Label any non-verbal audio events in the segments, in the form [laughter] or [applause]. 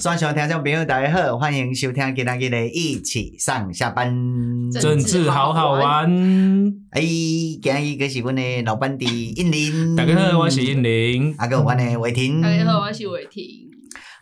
线上听众朋友，大家好，欢迎收听今天的一起上下班，政治好好玩。哎，今日一个是阮的老班底印林，大家好，我是印林。阿个，我呢伟霆，大家好，我是伟霆。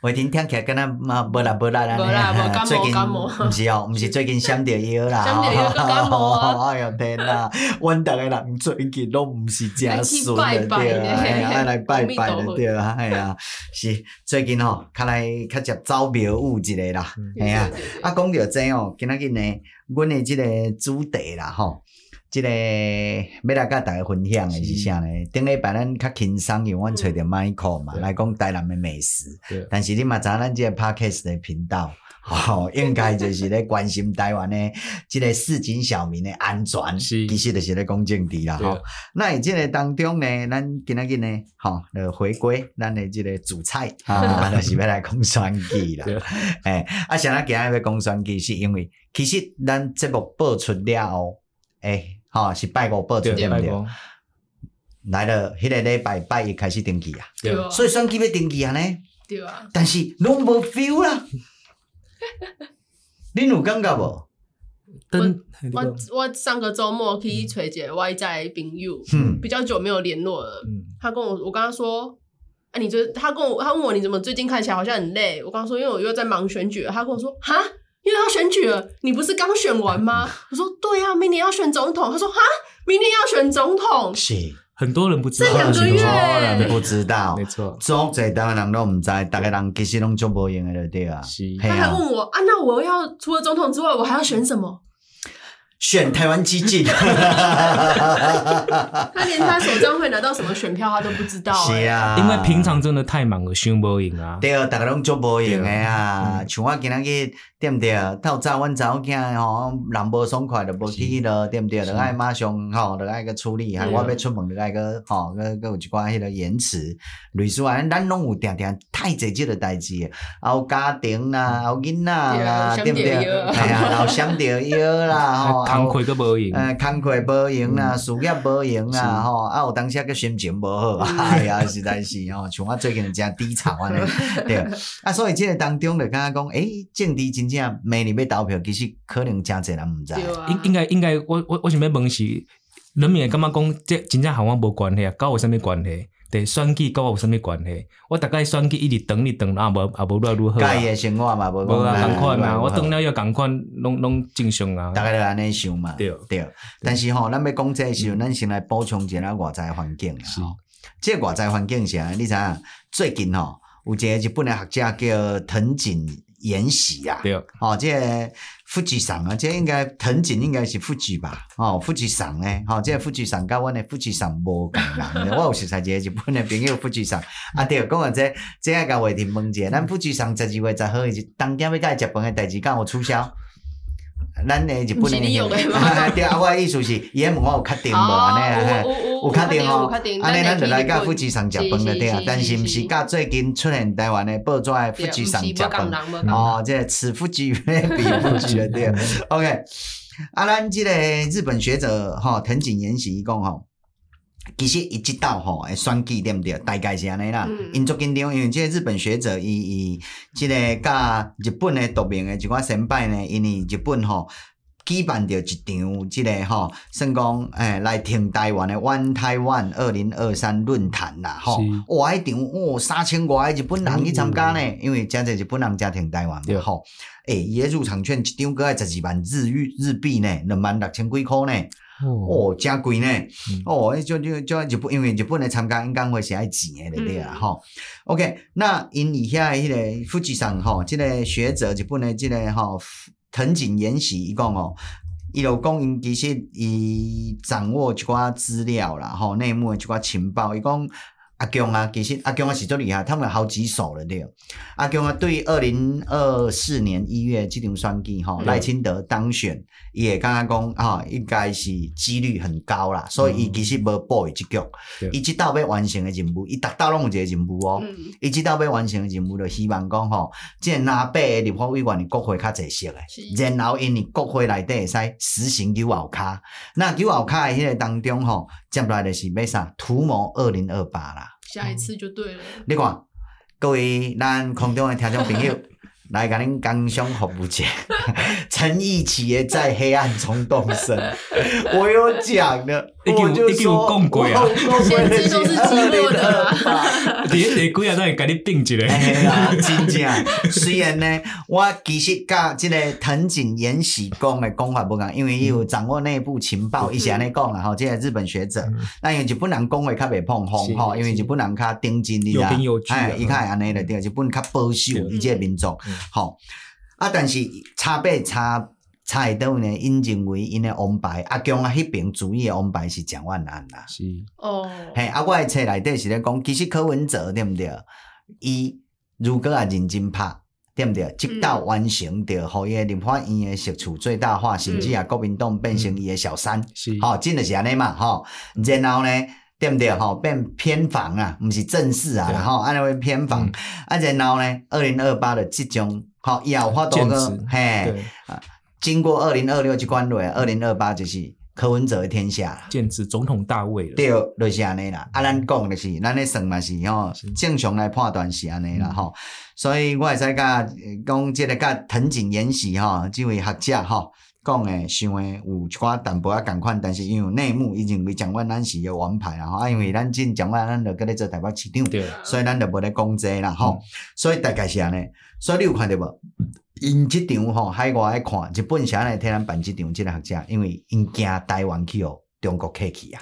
伟霆听起来敢若嘛无啦无啦啦，[laughs] 最近毋是哦，毋是最近 [laughs] 闪着腰啦，想着腰个感冒啊！[laughs] 哎呦天哪，阮逐个人最近拢毋是正顺的对，哎呀，爱来拜拜的对，哎呀，是最近吼，较来较接走庙务一个啦，哎呀，啊讲着这哦，今仔日呢，阮的即个主题啦吼。即个要来甲大家分享的是啥呢？顶礼拜咱较轻松，因为阮找着 Michael 嘛，来讲台南的美食。但是你嘛知影咱这个 Podcast 的频道，[laughs] 吼，应该就是咧关心台湾的即个市井小民的安全，其实就是咧讲政治啦。吼，那喺即个当中呢，咱今仔日呢，吼，就回归咱的即个主菜，[laughs] 啊，就是要来讲选举啦。诶，啊，啥物今日要讲选举，是因为其实咱节目播出了后，诶。吼，是拜五报出对不对？来了，迄个礼拜拜一开始登记啊，对，所以选举要登记啊呢，对啊，但是拢无 feel 啦，[laughs] 恁有感觉无？我我我上个周末去找一个外在朋友，嗯，比较久没有联络了，嗯，他跟我，我跟他说，哎，你最，他跟我，他问我你怎么最近看起来好像很累？我刚说，因为我又在忙选举，他跟我说，哈。因为要选举了，你不是刚选完吗？[laughs] 我说对啊，明年要选总统。他说哈，明年要选总统，是很多人不知道，这两个月不知道，没错，总在台湾人都唔知，大家人其实拢做无用的对啊。他还问我啊，那我要除了总统之外，我还要选什么？选台湾基进，[laughs] 他连他手上会拿到什么选票他都不知道。是啊，因为平常真的太忙了，选不赢啊。对啊，大家拢做无用的啊。像我今仔日对不对？透早阮查某囝吼，人无爽快就无去了，对不对？就爱马上吼，就爱个处理，还我要出门就爱个吼，个个有一寡迄个延迟。类似话，咱拢有定定太济即个代志，啊有家庭啦，有囡仔啦，对不对？哎呀，然后想着药啦，[laughs] 吼。工课都无用，呃，工课无用啊，事业无用啊，吼，啊，有当时个心情无好，哎呀，实在是吼，像我最近真低潮安尼，对，啊，所以即个当中就刚刚讲，诶，政治真正明年要投票，其实可能真侪人毋知，应应该应该，我我我想要问是，人民会感觉讲，这真正和我无关系啊，跟我有啥物关系？对，选举跟我有啥物关系？我大概选举一直等一等，啊无啊无论如何。家己的生活嘛，无无啊，共款嘛，我等了要共款，拢拢正常啊。大概就安尼想嘛。对对，但是吼，咱要讲这个时候，咱先来补充一下外在环境啦。吼，这个外在环境下，你知影最近吼有一个日本诶学者叫藤井延喜啊。对。哦，这个。富士山啊，这应该藤井应该是富士吧？哦，富士山呢？哦，这富士山跟阮的富士山无共人。[laughs] 我有识在一个日本的朋友富士山，啊对，讲啊这这个甲话题问者，咱富士山十二月十号是当天要甲伊食饭的代志，敢有取消？咱的日本的，[laughs] 对啊，我的意思是，伊问我有确定无安尼啊？有确定哦，安尼咱就来甲富士山食饭了对啊。但是毋是甲最近出现台湾的报纸富士山食饭哦，这此富士彼富士对。[laughs] OK，啊，咱这个日本学者吼藤井研喜伊讲吼。其实一直到吼，诶，选举对不对？大概是安尼啦。因足紧张，因为这个日本学者伊伊，即个甲日本的著名的一寡先辈呢，因为日本吼举办着一场即个吼，算讲诶来挺台湾的 One Taiwan 二零二三论坛啦，吼，哇，迄场哇三千外日本人去参加呢，嗯、因为真济日本人家挺台湾嘛，对吼，诶，伊个入场券一张个爱十二万日元日币呢，两万六千几箍呢。哦，真贵呢！嗯、哦，就就就日本，因为日本来参加演讲会是爱钱的，对不对啊？吼、嗯、，OK，那因以下迄个富士山吼，即个学者日本的即个吼藤井研喜伊讲哦，伊就讲因其实伊掌握一寡资料啦，吼内幕的一寡情报，伊讲。阿强啊，其实阿强啊是最厉害，他们好几手了对。阿强啊，对二零二四年一月这场选举哈，赖清德当选，也刚刚讲哈，应该是几率很高啦，所以伊其实无报伊这局，伊直到要完成的任务，伊达到拢有一个任务哦，伊直到要完成的任务就希望讲吼，即个拿八个立法委员的国会较济席的，然后因为国会内底会使实行有后卡，那有后卡的迄个当中吼，接下来就是要啥？图谋二零二八啦。下一次就对了。你看，各位咱空中的听众朋友。来，甲恁工商服务一下，诚意企业在黑暗中动身。[laughs] 我有讲的，我就说，讲过啊，先知都是寂寞的。第一第几啊，咱会甲你定一个。真正，虽然呢，我其实甲即个藤井延喜讲的讲法不共，因为伊有掌握内部情报，伊是安尼讲啦吼。即个日本学者，那因为日本人讲话较袂碰风吼，因为日本人较顶真，你知道？哎，伊较会安尼的对，日本较保守，伊即个民族。好啊，但是差别差差喺倒呢？因认为因的王牌阿强啊，迄边主义的王牌是蒋万安啦。是哦，嘿，啊，我诶册内底是咧讲，其实柯文哲对毋对？伊如果啊认真拍，对毋对？直到完成着，互伊诶立法院诶释出最大化，甚至啊国民党变成伊诶小三，是吼，真的是安尼嘛？吼，然后呢？对不对？吼，变偏房啊，毋是正式啊，然后安尼会偏房。啊，然后呢，二零二八的即种，吼，以后发多个，嘿，经过二零二六这关落，二零二八就是柯文哲的天下，简直总统大位了。对，就是安尼啦。啊，咱讲的是，咱咧算嘛是吼，正常来判断是安尼啦，吼。所以我会使甲讲，即个甲藤井延喜吼，即位学者吼。讲诶，想诶有一寡淡薄仔共款，但是因为内幕已经为蒋万安是个王牌啦吼，啊，因为咱进蒋万安着搁咧做台北市长，对。所以咱着无咧讲这啦吼，嗯、所以大概是安尼，所以你有看着无？因即场吼海外爱看，日本是安尼替咱办即场即个学者，因为因惊台湾去哦，中国客气啊。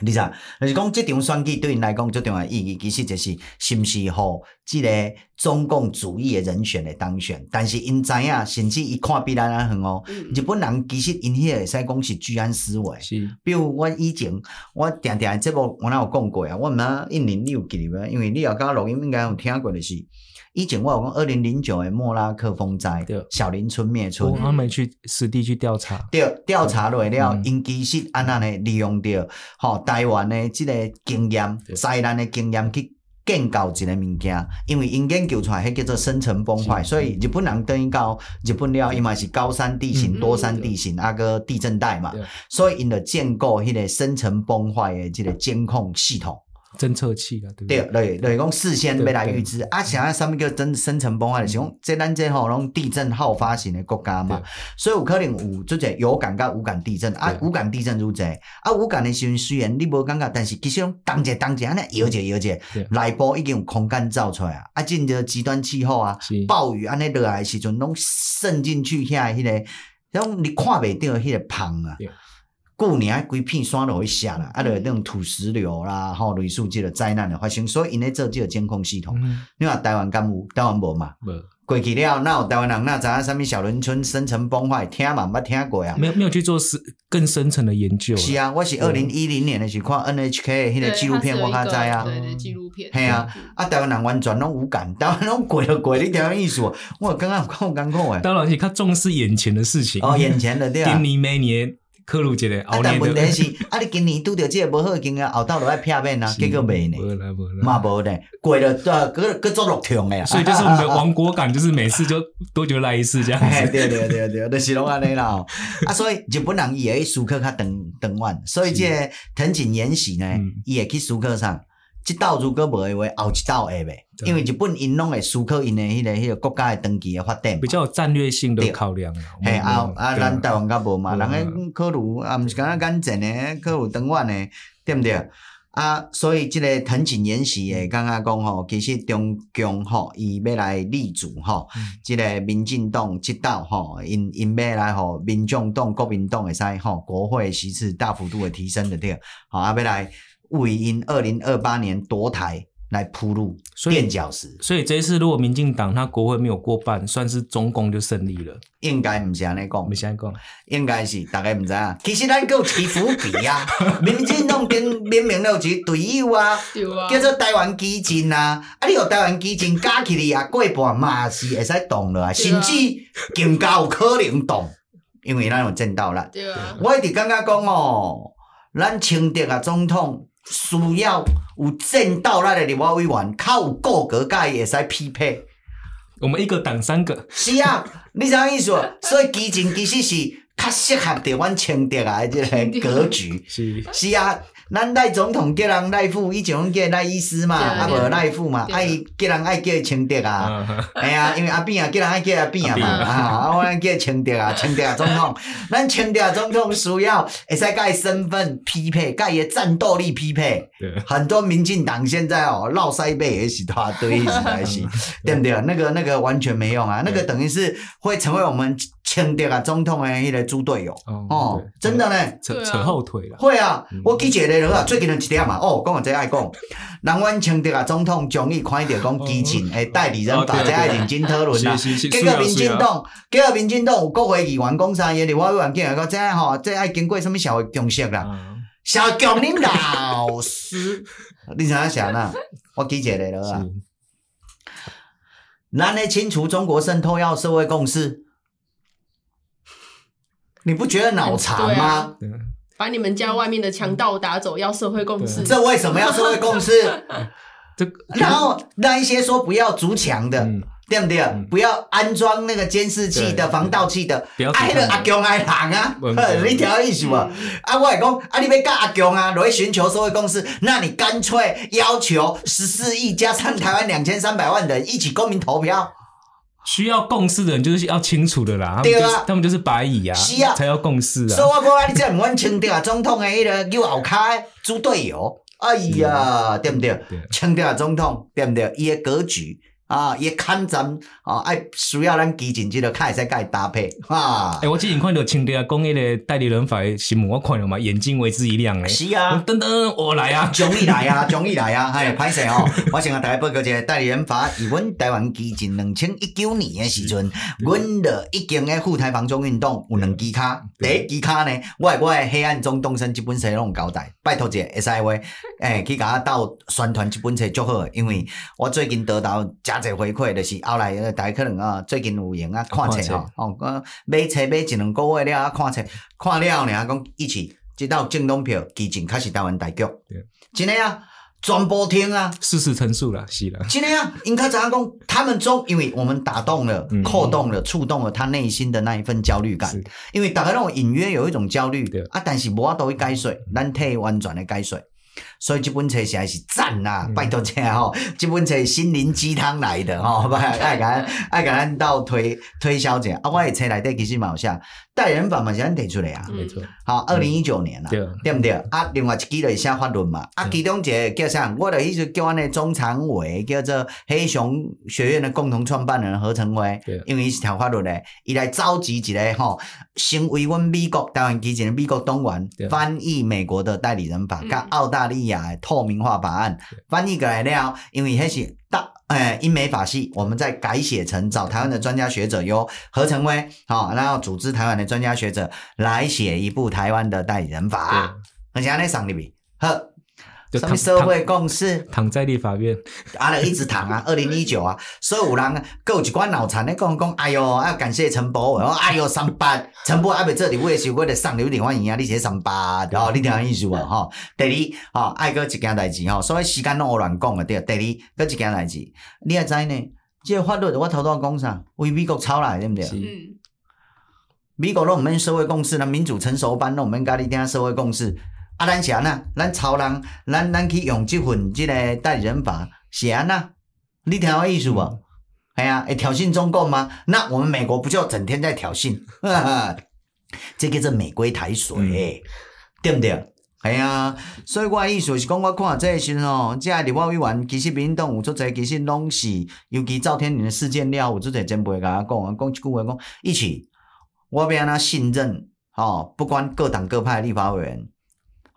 你知，就是讲这场选举对因来讲最重要意义，其实就是是毋是互即个中共主义的人选的当选。但是因知影，甚至伊看比咱还远哦。嗯、日本人其实因迄个会使讲是居安思危。是，比如我以前我定定节目我哪有讲过啊？我毋知印尼你有记得无？因为你有刚刚录音应该有听过的是。以前我有讲二零零九的莫拉克风灾，对。小林村灭村，他们去实地去调查，对调查落了，因其实安那呢利用着吼台湾的这个经验，灾难的经验去建构一个物件，因为因研究出来迄叫做深层崩坏，所以日本人等于到日本了，因为是高山地形、多山地形，啊个地震带嘛，所以因着建构迄个深层崩坏的这个监控系统。侦测器啊，对不对？对，对，讲事先要来预知。啊，想要什么叫真深层崩坏的情况？这咱这吼拢地震好发型的国家嘛，所以有可能有即个有感甲无感地震。啊，无感地震如这啊，无感的时阵虽然你无感觉，但是其实拢当者当者安尼摇者摇者，内部已经有空间造出来啊，啊，进着极端气候啊，暴雨安尼落来的时阵拢渗进去遐迄个，种你看袂到迄个棚啊。过年啊，规片山都会下啦，啊，着那种土石流啦，吼，类似这个灾难的发生，所以因咧做这个监控系统。你话台湾敢有？台湾无嘛？无。过去了，那有台湾人那知影什么小林村深层崩坏？听嘛捌听过呀？没有没有去做深更深层的研究。是啊，我是二零一零年的时候看 NHK 迄个纪录片，我较知啊。对对，纪录片。系啊，啊，台湾人完全拢无感，台湾拢过了过，你听意思？我刚刚看刚看诶。当然是较重视眼前的事情。哦，眼前的对啊。今年每年。克鲁杰的，啊，但问题是，[laughs] 啊，你今年拄着这个无好经验，后头落来片面啊，结果没呢，嘛无呢，过了对，搁搁做落痛诶，所以就是我们的王国感，就是每次就 [laughs] 多久来一次这样子。对对对对，就是拢安尼啦。啊，所以日本人伊会去思考较长长远，所以这藤井延喜呢，伊会去思考上。这道如果无诶话，后一道会未，因为日本因拢会思考因诶迄个迄个国家诶长期诶发展，比较有战略性的考量。嘿，啊啊，咱台湾较无嘛，人诶考虑啊，毋是干那简单的，考虑长远诶，对毋对？啊，所以即个藤井延喜诶，刚刚讲吼，其实中共吼，伊要来立足吼，即个民进党即道吼，因因要来吼，民众党、国民党会使吼，国会席次大幅度诶提升的对，吼啊，要来。为因二零二八年夺台来铺路垫脚石，所以这一次如果民进党他国会没有过半，算是中共就胜利了。应该唔是安尼讲，唔是安尼讲，应该是大家唔知啊。其实咱有起伏笔啊，[laughs] 民进党跟明明有一个队友啊，啊叫做台湾基金啊。啊，你有台湾基金加起来啊，过半嘛是会使动了啊，甚至更加有可能动，因为咱有见到啦。对啊，我一直感觉讲哦，咱清德啊总统。需要有正道来的立法委员，较有够格，甲伊会使匹配。我们一个党三个。是啊，[laughs] 你啥意思？所以基情其实是较适合台阮清德啊，即个格局 [laughs] 是是啊。咱赖总统叫人赖副，以前拢叫赖医师嘛，啊无赖副嘛，爱伊叫人爱叫清德啊，哎呀，因为阿扁啊叫人爱叫阿扁啊嘛，啊，我叫清德啊，清德啊总统，[laughs] 咱清德总统需要会使甲伊身份匹配，甲伊的战斗力匹配，很多民进党现在哦落腮背也是大堆，实在是，对不对？[laughs] 那个那个完全没用啊，那个等于是会成为我们。清德啊，总统的迄个猪队友哦，真的呢，扯扯后腿了。会啊，我记一个咧啊，最近的一点嘛，哦，讲个这爱讲，人阮清德啊，总统终于看到讲基进诶代理人法，这爱认真讨论啦。结果民进党，结果民进党有国会议员讲啥嘢？立法委员讲个这吼，这爱经过什么社会共识啦？社会共领导师，你怎样想呢？我记一个咧啊，咱咧清除中国渗透要社会共识。你不觉得脑残吗？把你们家外面的强盗打走，要社会共识。这为什么要社会共识？[laughs] 然后那一些说不要筑墙的，对不对？不要安装那个监视器的、防盗器的，挨了阿强爱人啊！你听意思不？啊，我来讲，啊，你要跟阿强啊，来寻求社会共识，那你干脆要求十四亿加上台湾两千三百万人一起公民投票。需要共识的人就是要清楚的啦，对啊，他们就是白蚁啊，是啊，才要共识啊。所以我讲你这唔问清掉总统的迄个叫后开猪队友，哎呀，对不对？清掉总统对不对？伊的格局。啊，也看咱啊，爱需要咱基进这个开始甲伊搭配啊。诶、欸，我之前看到清德啊，讲迄个代理人法的新闻，我看了嘛，眼睛为之一亮诶。是啊，等等，我来啊，终于来啊，[laughs] 终于来啊，哎，歹势哦，我先甲大家报告一下代理人法，以阮台湾基进两千一九年诶时阵，阮的已经诶赴台防中运动有两支卡，第一支卡呢，我我诶黑暗中动身即本册拢交代，拜托者会使话，诶、欸，去甲我斗宣传即本册足好，因为我最近得到这回馈就是后来大家可能啊，最近有闲啊看册吼，哦，买册买一两个月了啊，看册看了呢，讲一起接到京东票，基进开始台湾大局，真的啊，全部听啊，事实陈述了，是了，真的啊，应该怎样讲？他们中，因为我们打动了、扣动了、触动了他内心的那一份焦虑感，因为大家让我隐约有一种焦虑，啊，但是无法度去解说，咱替完全的解说。所以这本册实在是赞呐、啊，嗯、拜托这吼，这本册心灵鸡汤来的吼，[laughs] 爱给咱 [laughs] 爱给咱到推推销者，啊，我的册内底其实嘛有写。代理人法嘛是咱提出来啊，没错。好，二零一九年啦，对。不对？啊，另外一期就是写法律嘛，啊，其中一个叫啥？我的意思叫阮的中常委叫做黑熊学院的共同创办人何成辉，因为伊是条法律的，伊来召集一个吼，成为阮美国台湾基进的美国党员，翻译美国的代理人法，跟澳大利透明化法案翻译过来了，因为那是大。哎，英美法系，我们再改写成找台湾的专家学者，哟何成威好，然后组织台湾的专家学者来写一部台湾的代理人法，而且安尼上里边，呵。什么社会共识？躺在立法院，啊，一直躺啊！[laughs] 二零一九啊，所以有人各有一关脑残咧，讲讲，哎哟，要感谢陈柏伟，哎哟，三八，陈柏伟阿这里为是为了上流点欢迎啊，你写三八，然哦，你听意思无？哈，第二，哈，爱搁一件代志，吼，所以时间拢我乱讲啊，对，第二，搁一件代志，你也知呢？这个法律我头拄讲啥？为美国抄来，对不对？嗯。美国拢毋免社会共识，那民主成熟班拢毋免甲你听社会共识。啊，咱是安那，咱超人，咱咱去用即份即个代理人法是安那，你听我意思无？哎呀，会挑衅中共吗？那我们美国不就整天在挑衅？[laughs] 这个是美国台水，嗯、对不对？哎呀，所以我意思是讲，我看这个时候，这立法委员其实民党有做这其实拢是，尤其赵天麟的事件了，有做这前辈甲我讲，讲一句话讲，一起，我要安那信任，哦，不管各党各派的立法委员。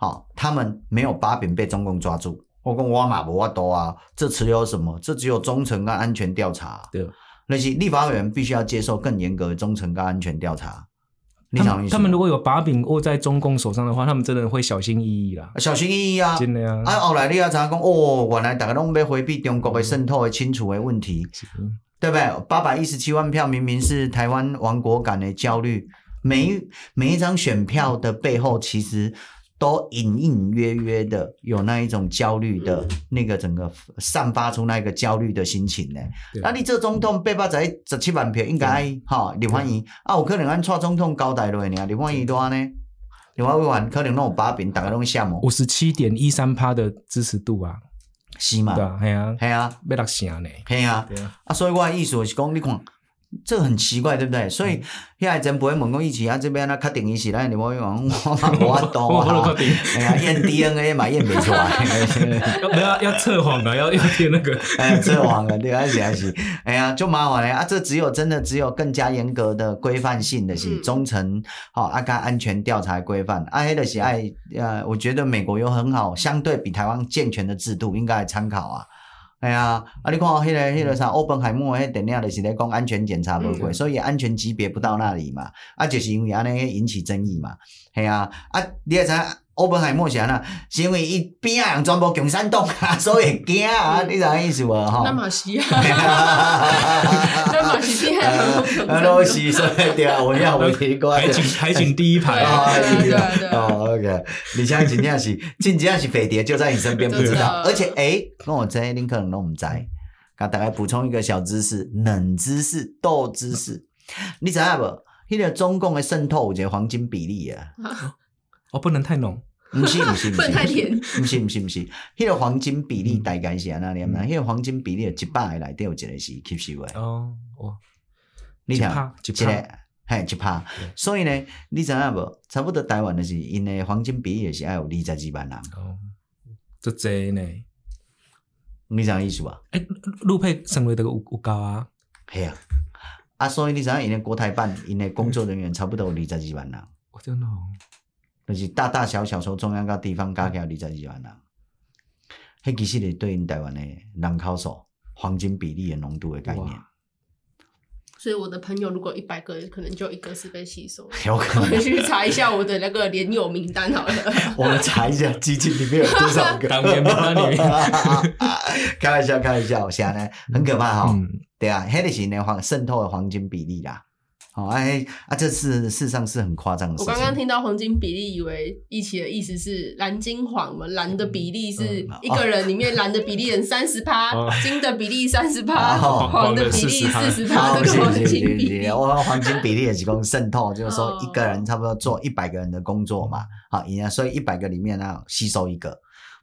好，他们没有把柄被中共抓住。我讲我嘛无法度啊，这只有什么？这只有忠诚跟安全调查。对，那些立法委员必须要接受更严格的忠诚跟安全调查。他们他们如果有把柄握在中共手上的话，他们真的会小心翼翼啦。小心翼翼啊，真的呀。啊，后来你要怎样讲？哦，原来大家拢要回避中国的渗透的清楚的问题，嗯、对不对？八百一十七万票明明是台湾亡国感的焦虑，每一每一张选票的背后其实。都隐隐约约的有那一种焦虑的那个整个散发出那个焦虑的心情呢。那你这总统八百十十七万票应该哈李焕英啊，有可能按蔡总统交代落呢，李焕英多少呢？另外委员可能拢有把柄，大家拢想哦。五十七点一三趴的支持度啊，是嘛？对啊，系啊，系啊，要落成呢，系啊，啊，所以我的意思是讲，你看。这个很奇怪，对不对？所以现在真不会问讲以前啊，这边那确定伊是咱立法院，我我我懂啊。哎呀，验 DNA 嘛验不出来，不要要测谎啊，要要贴那个，哎，测谎啊，对啊是啊是，哎呀，就麻烦了啊。这只有真的只有更加严格的规范性的是忠诚，好啊，该安全调查规范啊，黑的是爱呃，我觉得美国有很好，相对比台湾健全的制度，应该来参考啊。哎呀，啊！你看迄、那个、迄个啥，欧本海默迄电影就是咧讲安全检查无过，嗯、所以安全级别不到那里嘛。啊，就是因为安尼引起争议嘛。系啊，啊，你也知。欧本海默是安那，是因为伊边啊人全部共产党啊，[laughs] 所以惊啊，你知影意思无？吼，那嘛是啊，[laughs] 那嘛是边仔人，都是说对啊，我要我提过，海景海景第一排啊，对对对，哦，OK，你像真正是，真正是飞碟就在你身边，不知道，而且诶，跟我这林可能拢唔知，给大概补充一个小知识，冷知识，豆知识，你知影无？迄个中共的渗透有一个黄金比例啊，哦，不能太浓。不是不是不是，太甜。不是不是不是，迄个黄金比例大概是安那念嘛？迄个黄金比例一百个内底有一个是吸收的。哦哦，你听，一个嘿一趴。所以呢，你知影无？差不多台湾的是因为黄金比例是爱有二十几万人。哦，这侪呢？你知影意思吧？诶，陆配成为这个有有高啊？系啊，啊，所以你知影因为国台办因为工作人员差不多有二十几万人。我真的。就是大大小小从中央到地方加起来二十二万人，迄其实是对应台湾的人口数黄金比例的浓度的概念。所以我的朋友如果一百个，可能就一个是被吸收。[laughs] 有可能。我去查一下我的那个连友名单好了。[laughs] 我们查一下基金里面有多少个。当面名单里面。[laughs] 开玩笑，开玩笑，现在呢很可怕哈。嗯、对啊，迄个是呢黄渗透的黄金比例啦。好哎啊，这是事实上是很夸张的事情。我刚刚听到黄金比例，以为一起的意思是蓝金黄嘛？蓝的比例是一个人里面蓝的比例人三十趴，[laughs] 金的比例三十趴，黄的比例四十趴。这个黄金比例，我黄金比例也提供渗透，[laughs] 就是说一个人差不多做一百个人的工作嘛。好，人家所以一百个里面呢吸收一个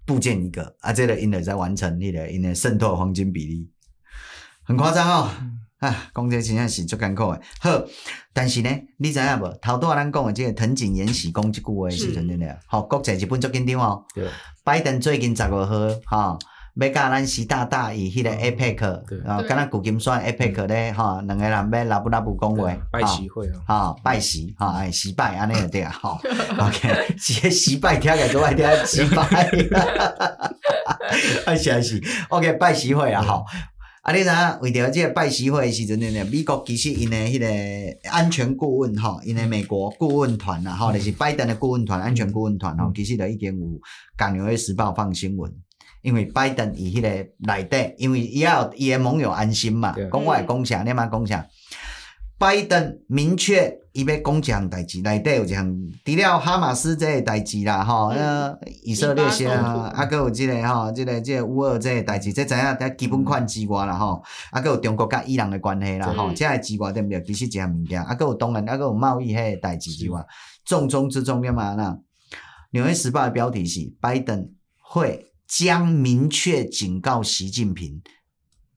部件一个啊，这个因为在完成你的因为渗透黄金比例，很夸张哦。啊，讲这真正是足艰苦诶。好，但是呢，你知影无？头拄仔咱讲诶，即个藤井延喜讲即句话诶时阵，真诶，好，国际日本足紧张哦。对。拜登最近十五号，哈，要甲咱习大大以迄个 APEC，啊，敢若旧金山 APEC 咧，哈，两个人要拉布拉布讲话，拜习会啊，哈，拜习，哈，哎，习拜安尼个对啊，[laughs] 吼，OK，是习拜听起来都爱听习拜，哈哈哈哈哈，啊是啊是，OK，拜习会啊，好。啊！你知影为着即个拜习会的时阵呢，美国其实因诶迄个安全顾问吼，因诶美国顾问团啦，吼，就是拜登的顾问团、安全顾问团吼，其实就已经有《港纽约时报》放新闻，因为拜登伊迄个内底，因为伊要伊的盟友安心嘛，讲我会讲啥，你嘛讲啥。拜登明确伊要讲一项代志，内底有一项，除了哈马斯这个代志啦，吼，呃，以色列先啊，啊，搁有即个吼，即个即个乌俄这个代志，这知影在基本款之外啦，吼，啊，搁有中国甲伊朗的关系啦，吼，这个之外对不对？其实一项物件，啊，搁有当然，啊，搁有贸易迄个代志之外，重中之重要嘛，那《纽约时报》的标题是：拜登会将明确警告习近平，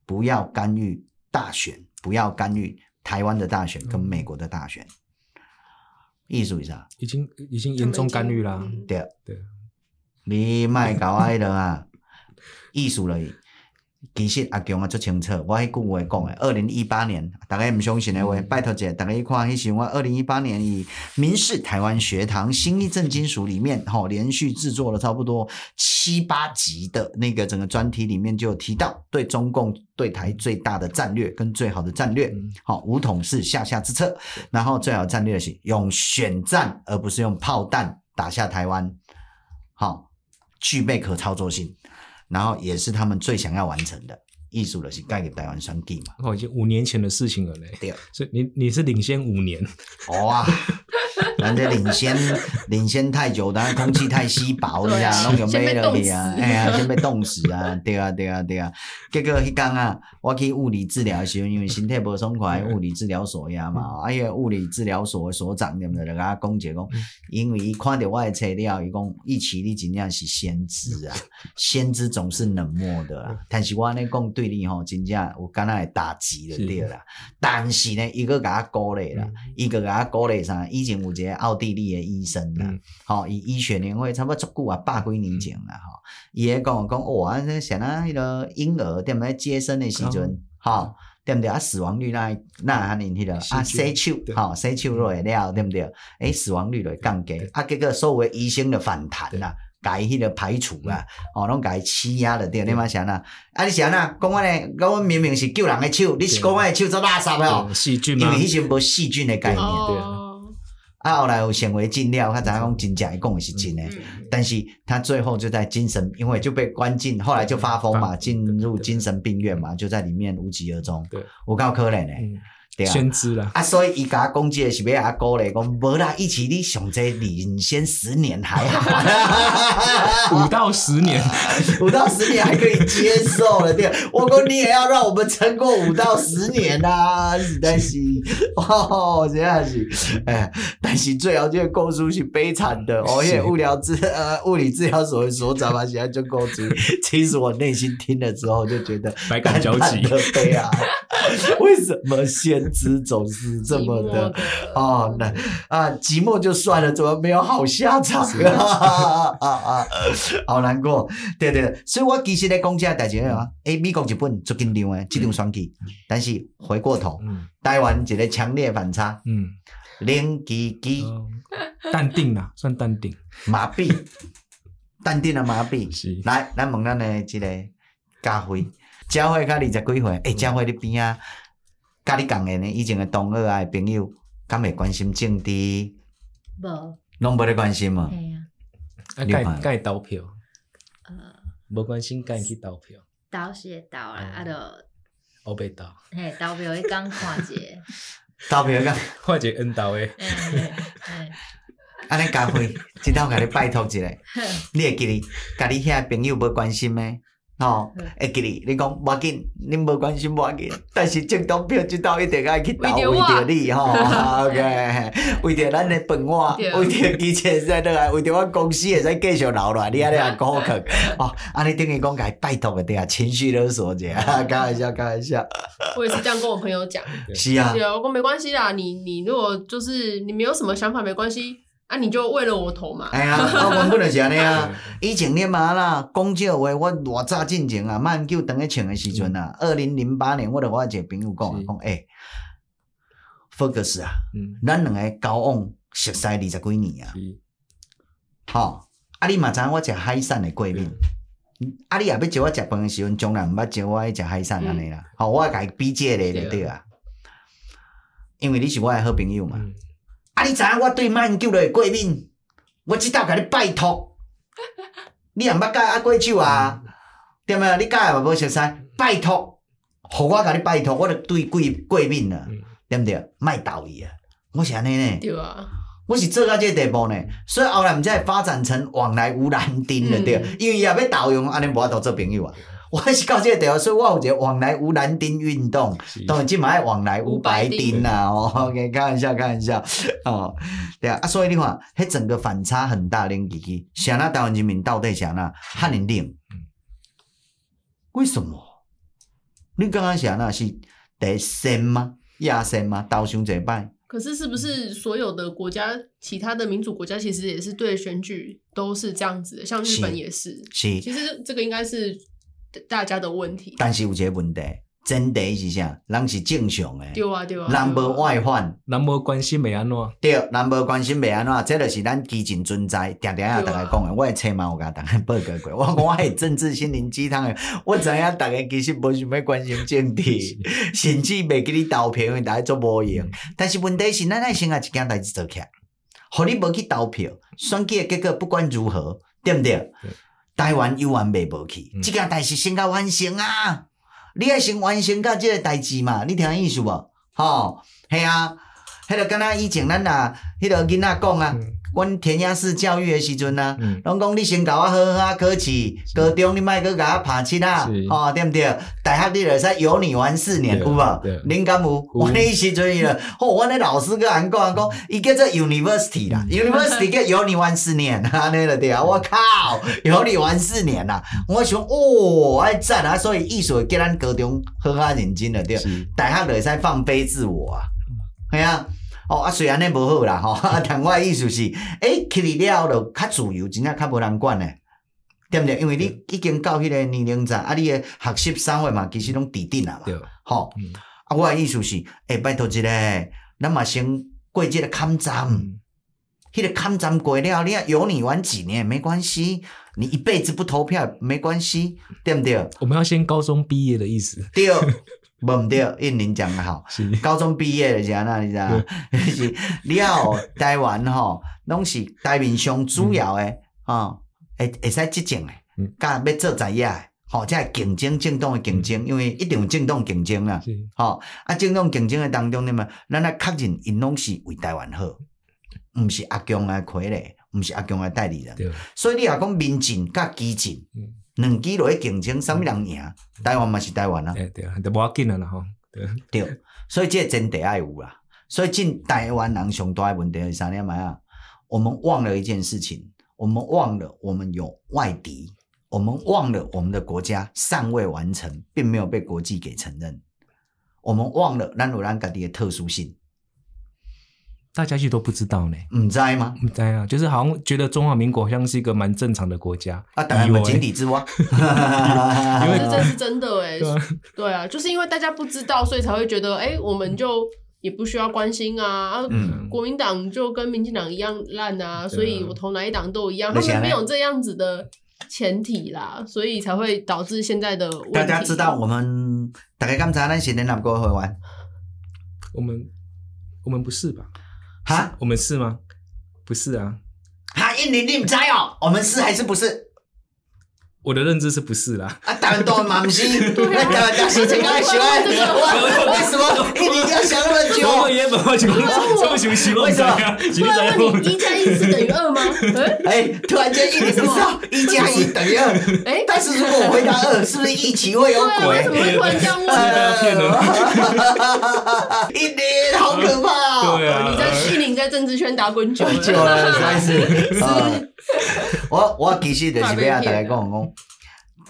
不要干预大选，不要干预。台湾的大选跟美国的大选，意思是啥？已经已经严重干预啦。对对，你卖搞爱的啊，[laughs] 艺术了。其实阿强啊，足清楚，我迄句话讲诶，二零一八年，大家毋相信诶话，拜托者，大家一看迄时我二零一八年以民视台湾学堂新一正金属里面，吼，连续制作了差不多七八集的那个整个专题里面就有提到，对中共对台最大的战略跟最好的战略，好，武统是下下之策，然后最好的战略是用选战而不是用炮弹打下台湾，好，具备可操作性。然后也是他们最想要完成的艺术的是盖给台湾兄弟嘛？哦，已经五年前的事情了嘞。对，所以你你是领先五年。哇，咱这领先 [laughs] 领先太久，当然空气太稀薄，你知啊，拢就没了去啊，哎呀，先被冻死啊，[laughs] 对啊，对啊，对啊。结果迄天啊，我去物理治疗的时候，因为身体不爽快，物理治疗所呀嘛，哎呀，物理治疗所的所长对不对？就甲我讲一讲，因为伊看着我的材料，伊讲一起你真正是先知啊，[laughs] 先知总是冷漠的啦。但是我安尼讲对你吼，真正有敢若会打击的对啦。但是呢，伊个甲我鼓励啦，伊个甲我鼓励啥？以前有一个奥地利的医生啦，吼，伊医学年会差不多足久啊，百几年前啦，吼，伊会讲讲哇，这像啊迄个婴儿踮咧接生的时阵，吼，对不对啊？死亡率那那安尼迄个啊，洗手，吼，洗手落来了，对不对？诶，死亡率就会降低，啊，结果所有的医生的反弹啦。改迄个排除啦，哦，拢改欺压了对，你嘛想啊？啊，你想啊？讲我呢，讲我明明是救人的手，你是讲我的手做垃圾哦？细菌吗？因为以前无细菌的概念，对。啊，后来有显微镜料，他知影讲真假，伊讲的是真的。但是他最后就在精神，因为就被关进，后来就发疯嘛，进入精神病院嘛，就在里面无疾而终。对，我告可怜的。对啊，先知了啊，所以伊甲我讲即个是要阿哥咧，讲无啦，一起你上济领先十年还好，[laughs] 五到十年，[laughs] 五到十年还可以接受了，对。我讲你也要让我们撑过五到十年呐、啊，实在是？哦，这样是，哎，但是最后这个故事是悲惨的，哦，因为物料治 [laughs] 呃物理治疗所的所长嘛，现在就故事，其实我内心听了之后就觉得百感交集，悲啊，为什么先？先知总是 [laughs] 这么的，的哦，那啊寂寞就算了，怎么没有好下场啊？[laughs] 啊啊，好难过。对对，所以我其实咧讲这个代志啊，诶，美国日本最紧张诶，这种选举，但是回过头，嗯、台湾一个强烈反差，嗯，零基基，淡定啦，算淡定，麻痹，淡定的麻痹。是，来，咱问咱的这个家辉，家辉，他二十几岁，诶、欸，家辉你边啊？甲你共诶呢？以前诶同学啊，朋友，敢会关心政治？无，拢无咧关心嘛。系啊。啊，该该投票。呃，无关心，该去投票。投是会投啦，啊，着。我袂投。嘿，投票迄讲看者。[laughs] 投票讲看者恩投诶。安尼家辉，今朝甲你拜托一下，[laughs] 你会记哩？甲你遐朋友无关心咩？哦，会记哩，你讲无要紧，你无关心无要紧，[laughs] 但是政党票这道一定爱去投，为着你 [laughs] 吼，OK，[laughs] 为着咱的饭碗，为着以前在倒来，为着我公司会使继续留落来，你安尼也高兴，哦，安尼等于讲该拜托个对啊，情绪勒索者，开玩笑，开玩笑。我也是这样跟我朋友讲，是啊，是啊，我讲没关系啦，你你如果就是你没有什么想法，没关系。啊！你就为了我投嘛？哎呀，我原本就是安尼啊。[laughs] 以前你嘛啦，讲这话我偌早进前啊，慢久等于穿的时阵啊。二零零八年，我着我一个朋友讲啊，讲诶 f o c u s 啊，咱两个交往熟悉二十几年啊。好，啊你嘛知影我食海产的过敏，啊你也要招我食饭的时阵，从来毋捌招我去食海产安尼啦。好，我甲伊比这个就对啊，因为你是我的好朋友嘛。啊！你知影我对慢久的过敏，我即道甲你拜托，[laughs] 你也毋捌教阿过酒啊？对毋？你教也嘛无熟悉，拜托，互我甲你拜托，我著对过过敏啦，对毋对？莫斗伊啊！我是安尼呢，对啊，我是做到这个地步呢，所以后来毋才会发展成往来无难丁了，对，因为伊也要斗用，安尼无法度做朋友啊。我是到这个地步，所以我有一个往来无蓝丁运动，当然即嘛爱往来无白丁啦。哦，OK，开玩笑，开玩笑。哦，对啊，啊，所以你看，迄整个反差很大，恁记记，想那台湾人民到底想那汉人定？为什么？你刚刚想那是得先吗？亚先吗？刀兄这摆？可是，是不是所有的国家，其他的民主国家，其实也是对选举都是这样子的？像日本也是。是。其实这个应该是。大家的问题，但是有一个问题，前提是啥？人是正常的，对啊对啊，人无外患，人无关心袂安怎？对，人无关心袂安怎？这就是咱基情存在，定定啊，大家讲诶。我的车嘛，有甲大家报告过。我讲我系政治心灵鸡汤诶，我知影大家其实无想要关心政治，[laughs] 甚至袂给你投票，因为大家做无用。但是问题是，咱爱先啊一件代志做起来，互你无去投票，选举的结果不管如何，对不对？台湾永远未无去，即件代志先甲完成啊！你爱先完成甲即个代志嘛？你听意思无？吼，系啊，迄个敢若以前咱啊，迄个囡仔讲啊。阮填鸭式教育的时阵啊，拢讲、嗯、你先甲我好好啊考试，高中你莫搁甲我拍七啊，哦对毋对？大学你会使有你玩四年，有无？恁敢有？阮迄时阵伊了，吼，[laughs] 阮迄老师搁安讲讲，伊叫做 university 啦，university 叫有你玩四年，[laughs] 安尼了对啊，我靠，有你玩四年啦，我想哦，爱赞啊，所以艺术会叫咱高中好好认真了对，大学着会使放飞自我啊，系啊。哦，啊，虽然呢无好啦，吼，[laughs] 但我意思是，诶、欸，去了后就较自由，真正较无人管呢，对毋对？因为你已经到迄个年龄层，啊，你诶学习生活嘛，其实拢底定啊嘛，吼，啊，我诶意思是，诶、欸，拜托一个，咱嘛先过即个坎站，迄、嗯、个坎站过了，你啊有你玩几年没关系，你一辈子不投票没关系，对毋对？我们要先高中毕业的意思，对。[laughs] 无毋对，印尼讲得好，高中毕业的是安，那你知道？[laughs] 是了台湾吼，拢是台面上主要的吼，会会使执政的，甲要做产业的，吼，即系竞争政党的竞争，因为一定有政党竞争啦，吼，啊政党竞争的当中，你嘛，咱来确认，因拢是为台湾好，毋是阿强的傀儡，毋是阿强的代理人，所以你若讲民进甲基进。两支落去竞争，啥物人赢？台湾嘛是台湾啊，对对，都无要紧啊啦吼。对，所以这个前提爱有啦。所以进台湾人上大的问题是啥呢？嘛啊，我们忘了一件事情，我们忘了我们有外敌，我们忘了我们的国家尚未完成，并没有被国际给承认，我们忘了咱有咱家己的特殊性。大家其实都不知道呢，唔知吗？唔知啊，就是好像觉得中华民国好像是一个蛮正常的国家。啊，当然有井底之蛙，[laughs] 因为这是真的哎，对啊，就是因为大家不知道，所以才会觉得哎，我们就也不需要关心啊，啊，国民党就跟民进党一样烂啊，所以我投哪一党都一样，他们没有这样子的前提啦，所以才会导致现在的问题。大家知道我们大概刚才那些年哪个会玩？我们我们不是吧？哈，我们是吗？不是啊。哈，印尼你们知哦，我们是还是不是？我的认知是不是啦？啊，当然都嘛不是。对啊，当然是这个喜欢。[laughs] 为什么一定要想那么久？我也本来就这么喜欢。为什么？突然问你一加一是等于二吗？[laughs] 哎，突然间印尼什么？一加一等于二。哎，但是如果我回答二，是不是一起会有鬼？怎么会突然这样问？[laughs] 印尼好可怕。对啊，你在去年在政治圈打滚久久了，实在是。我我其实就是要大家讲讲，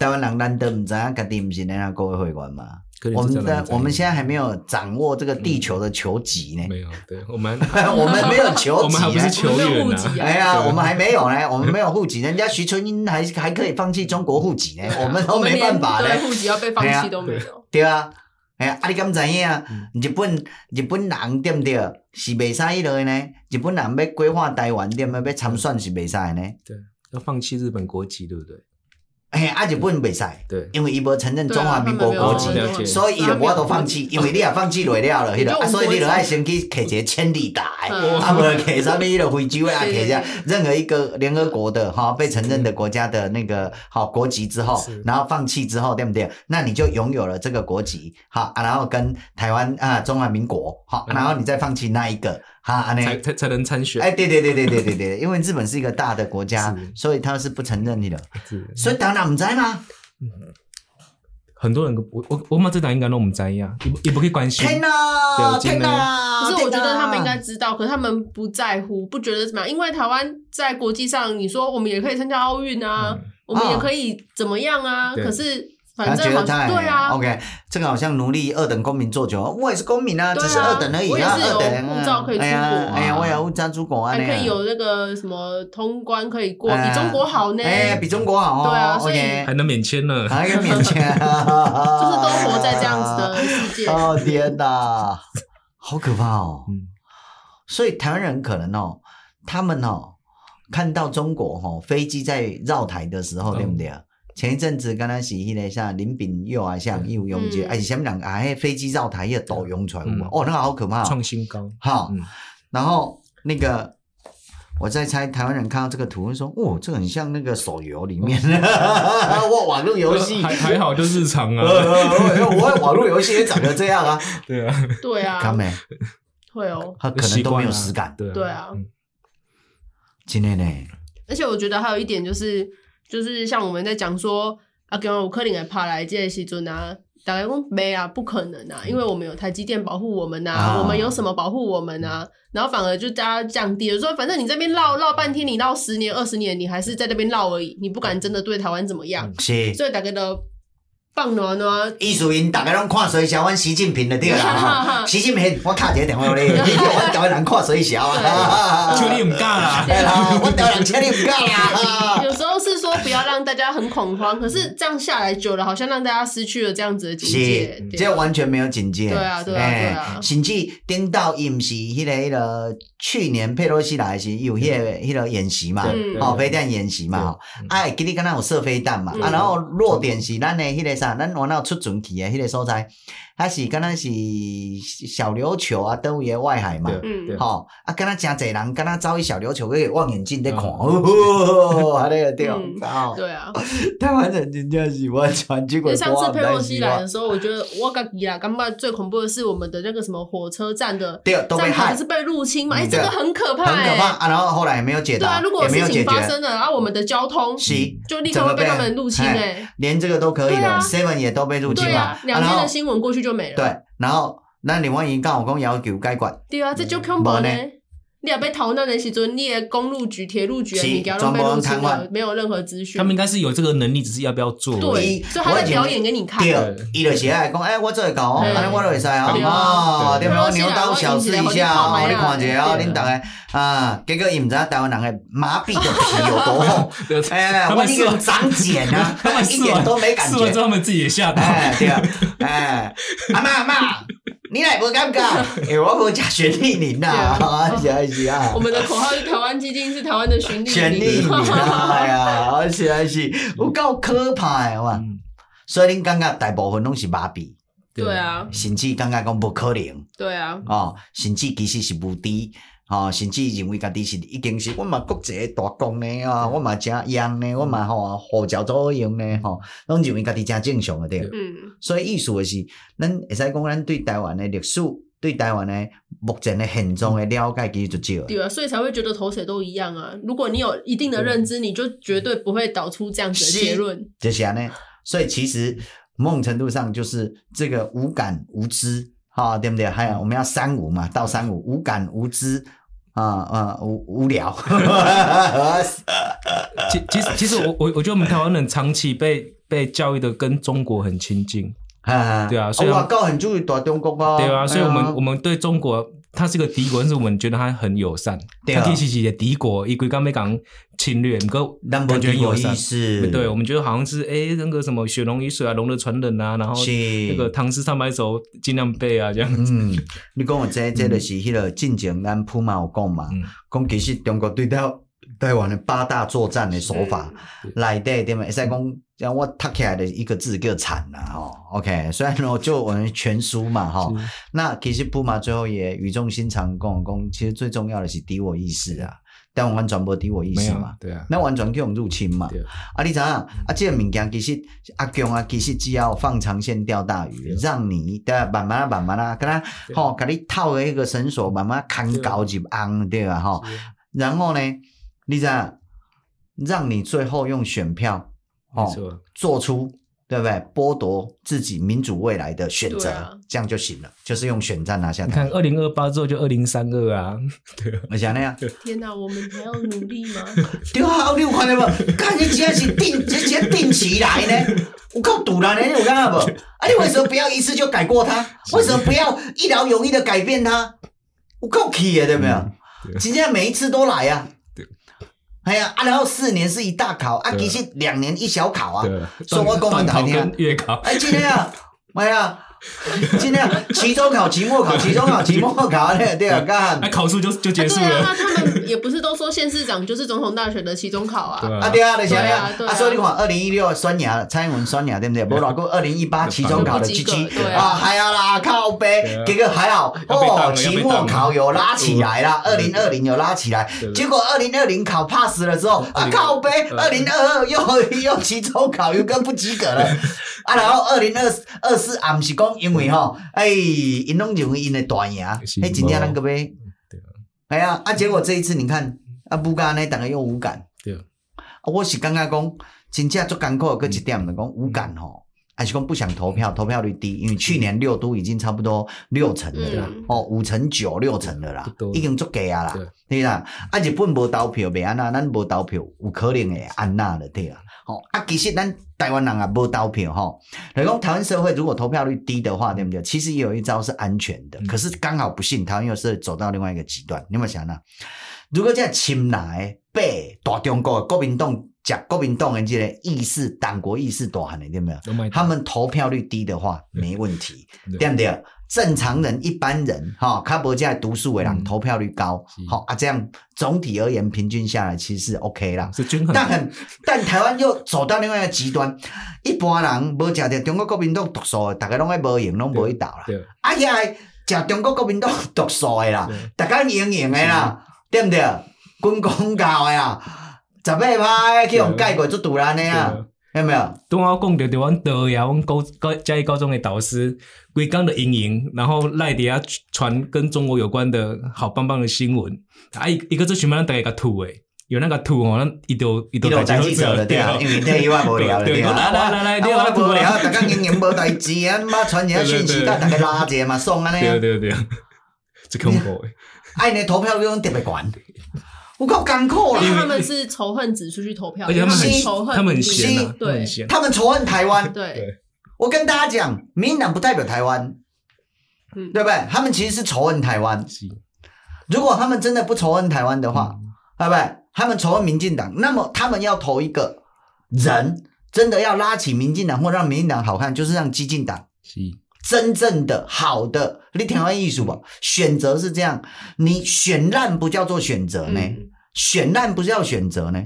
台湾人难得唔知影家己唔是那样各位会员嘛？我们的我们现在还没有掌握这个地球的球籍呢。没有，对我们 [laughs] 我们没有球籍，我们还不是球员呢。哎呀，我们还没有呢，我们没有户籍，人家徐春英还还可以放弃中国户籍呢，[laughs] 我们都没办法呢。户籍要被放弃都没有。对啊，哎呀，啊你敢知影？日本日本人对不对？是袂使迄落呢？日本人要规划台湾，对不对要参选是袂使呢？对。要放弃日本国籍，对不对？哎，啊日本袂使，对，因为伊无承认中华民国国籍，所以伊就无法度放弃，因为你也放弃落了了，迄个，所以你就爱先去摕一个千里达，啊，无摕啥物迄个非洲啊，摕下任何一个联合国的哈被承认的国家的那个好国籍之后，然后放弃之后，对不对？那你就拥有了这个国籍，好，然后跟台湾啊中华民国，好，然后你再放弃那一个。哈，才才才能参选。哎，对对对对对对对，因为日本是一个大的国家，所以他是不承认你的。所以当然唔知吗？很多人，我我我们这党应该都唔知呀，也也不会关心。天哪，天哪！可是我觉得他们应该知道，可是他们不在乎，不觉得怎么样？因为台湾在国际上，你说我们也可以参加奥运啊，我们也可以怎么样啊？可是。反正好像对啊，OK，这个好像奴隶二等公民做久了，我也是公民啊，只是二等而已啊，二等。护照可以出国，哎呀，我有护照出国啊，还可以有那个什么通关可以过，比中国好呢，哎，比中国好，对啊，所以还能免签呢，还能免签，[laughs] 就是都活在这样子的世界。[laughs] 哦天哪，好可怕哦，所以台湾人可能哦，他们哦看到中国哦飞机在绕台的时候，对不对啊？前一阵子，刚刚是迄个像林炳佑啊，像义务用机，而且前面两个啊，迄飞机绕台也都用出来，哦，那个好可怕，创新高。好，然后那个我在猜，台湾人看到这个图会说，哦，这很像那个手游里面，哇，[laughs] 网络游戏还 [laughs] 还好，就日常啊。[laughs] 我网络游戏也长得这样啊。对啊，对啊。看没？会哦，他可能都没有实感。对对啊，今天呢？而且我觉得还有一点就是，就是像我们在讲说啊，给我克林来爬来这些时阵啊。大家讲没啊，不可能啊，因为我们有台积电保护我们呐、啊，哦、我们有什么保护我们啊？然后反而就大家降低了，说反正你这边绕绕半天，你绕十年二十年，你还是在那边绕而已，你不敢真的对台湾怎么样。是，所以大家都。放暖暖，意思因大家拢看水小，阮习近平的对啦。[laughs] [laughs] 习近平，我卡一个电话你，你叫阮台湾人看水小啊？[laughs] 求你唔干啦，我台湾人请你唔干啦。有时候是说不要让大家很恐慌，可是这样下来久了，好像让大家失去了这样子的警戒。这完全没有警戒。对啊，对啊，对啊。甚至顶到伊毋是迄个迄个去年佩洛西来时有迄个迄个演习嘛，哦，飞弹演习嘛，哎，给你刚刚有射飞弹嘛，啊，然后弱点是咱的迄个。咱往那出准去的迄个所在，它是敢若是小琉球啊，都位外海嘛，嗯吼啊，敢若真侪人，敢若走去小琉球个望远镜在看，哦，啊那个对，对啊，台湾人真正是完全结果。上次佩洛西来的时候，我觉得我感觉啦，感觉最恐怖的是我们的那个什么火车站的站台是被入侵嘛，哎，这个很可怕，很可怕啊！然后后来也没有解答，对啊，如果事情发生了，然后我们的交通就立刻会被他们入侵诶，连这个都可以了。seven 也都被入侵了，两天的新闻过去就没了。对，然后那你万一跟我讲要求解决。对啊，这就恐怖呢。你要被逃难的时阵，你的公路局、铁路局啊，你都被入侵了，没有任何资讯。他们应该是有这个能力，只是要不要做。对，所以他在表演给你看。对，伊就是爱讲，哎，我做会到，安尼我都会使啊。哦，对不对？牛刀小试一下哦，你看一下哦，恁大家啊，结果伊唔知台湾人的麻痹的皮有多厚。[laughs] 哎，我一个人长茧啊，[laughs] 他们一点都没感觉。他们自己也吓到。哎，对啊，哎，阿妈阿妈。你也不尴尬，[laughs] 哎，我不讲旋律林呐，[laughs] 是是啊。我们的口号是台湾基金是台湾的旋律林。旋律林哎呀，[laughs] 是是，有够可怕的哇！所以恁感觉大部分拢是麻痹。对啊。甚至感觉讲不可能。对啊。哦，甚至其实是无甚至认为家己是已经是我嘛国际大公呢啊，我嘛正样呢，我嘛吼护照作用呢吼，拢认为家己正正常的对。嗯。所以意思的是，咱会使讲咱对台湾的历史，对台湾的目前的现状的了解其实就少。对啊，所以才会觉得头谁都一样啊。如果你有一定的认知，你就绝对不会导出这样子的结论。就是安尼，所以其实某种程度上就是这个无感无知，哈，对不对？还有我们要三无嘛，到三无，无感无知。啊啊无无聊，[laughs] 其其实其实我我我觉得我们台湾人长期被被教育的跟中国很亲近，对啊，所以我高很注意大中国啊，对啊，所以我们我们对中国。他是个敌国，但是我们觉得他很友善。他其实是一个敌国，一个刚没讲侵略，不过感觉有意思。对，我们觉得好像是诶，那个什么血浓于水啊，龙的传人啊，然后那个唐诗三百首尽量背啊，这样子。嗯，你讲我这这就是迄个进前咱普嘛有讲嘛，讲其实中国对待台湾的八大作战的手法来对对嘛，会使讲。像我读起来的一个字叫惨呐，吼，OK，虽然呢就我们全书嘛，哈，那其实布马最后也语重心长跟我讲，其实最重要的是敌我意识啊，但我完全没敌我意识嘛，对啊，那完全叫我们入侵嘛，啊，你知影？啊，这个物件其实阿强啊，其实只要放长线钓大鱼，让你的慢慢啊慢慢啊，跟他吼，给你套了一个绳索，慢慢看高级昂，对吧？吼，然后呢，你知影，让你最后用选票。哦，做出对不对？剥夺自己民主未来的选择，啊、这样就行了，就是用选战拿下。你看，二零二八之后就二零三二啊，对啊，而且那样。天哪，我们还要努力吗？[laughs] 对啊，你有看到没？看你今天是定，[laughs] 直接定期来呢？我靠，堵了呢！有看到不？啊，你为什么不要一次就改过他？为什么不要一劳永逸的改变他？我靠，气的，对不对？今天每一次都来啊。哎呀，啊，然后四年是一大考，啊，其实两年一小考啊，说我公文台听，月考，哎，今天啊，[laughs] 哎呀。[laughs] 今天期中考、期末考、期中考、期末考，对 [laughs] 对啊，干，那考试就就结束了。那他们也不是都说县市长就是总统大选的期中考啊？啊。对啊，对啊，啊所以你看，二零一六酸牙蔡英文酸牙对不对？无老过二零一八 [laughs] 期中考的基基啊，还要拉靠背，结果还好哦，期末考有拉起来了，二零二零有拉起来，结果二零二零考 pass 了之后啊靠背，二零二二又又期中考又更不及格了。啊，然后二零二二四也毋是讲因为吼，哎，因拢认为因的大赢，哎，真正咱个要，哎呀，啊，结果这一次你看，啊，不干呢，大家又无感，对，啊，我是感觉讲，真正足艰苦，搁一点的讲无感吼。还是讲不想投票，投票率低，因为去年六都已经差不多六成了啦，嗯、哦，五成九六成了啦，已经足够啊啦，对啦。啊，日本无投票，袂安那，咱无投票，有可能会安那的，对啦。哦，啊，其实咱台湾人也无投票，吼。来讲台湾社会如果投票率低的话，对不对？其实也有一招是安全的，嗯、可是刚好不幸，台湾又是走到另外一个极端。你有没有想呢？如果这样亲来被大中国国民党。讲国民党人这个意识，党国意识多狠的，对没有？Oh、他们投票率低的话，没问题，对不对？正常人、一般人，哈，卡博家读书为人，投票率高，好啊，这样总体而言，平均下来其实是 OK 啦。是均衡。但很，但台湾又走到另外一个极端，一般人无食着中国国民党毒素，大家拢爱无用，拢无去倒啦。啊，也食中国国民党毒素的啦，大家用用的啦，对不对？军公教的呀。十八派去用盖过做赌烂的啊，有没有？当我讲着对阮导呀，阮高高嘉义高中的导师，规工的营营，然后赖底下传跟中国有关的好棒棒的新闻，啊一一个做全部人大家个图诶，有那个图哦，那一丢一丢代志做了对。啊，因为天以外无聊了对啊，来来来来，你话无聊，大家营营无代志啊，妈传一下讯息，甲大家拉者嘛，爽安尼啊，对对对，[laughs] 这恐怖。诶，[laughs] 哎，你投票率特别悬。我靠，艰苦了！因为他们是仇恨指数去投票，而且他们很仇恨，他们很闲，对，他们仇恨台湾。对，我跟大家讲，民进党不代表台湾，对不对？他们其实是仇恨台湾。如果他们真的不仇恨台湾的话，对不对？他们仇恨民进党，那么他们要投一个人，真的要拉起民进党或让民进党好看，就是让激进党。真正的好的，你听我艺术吧。选择是这样，你选烂不叫做选择呢，嗯、选烂不是要选择呢。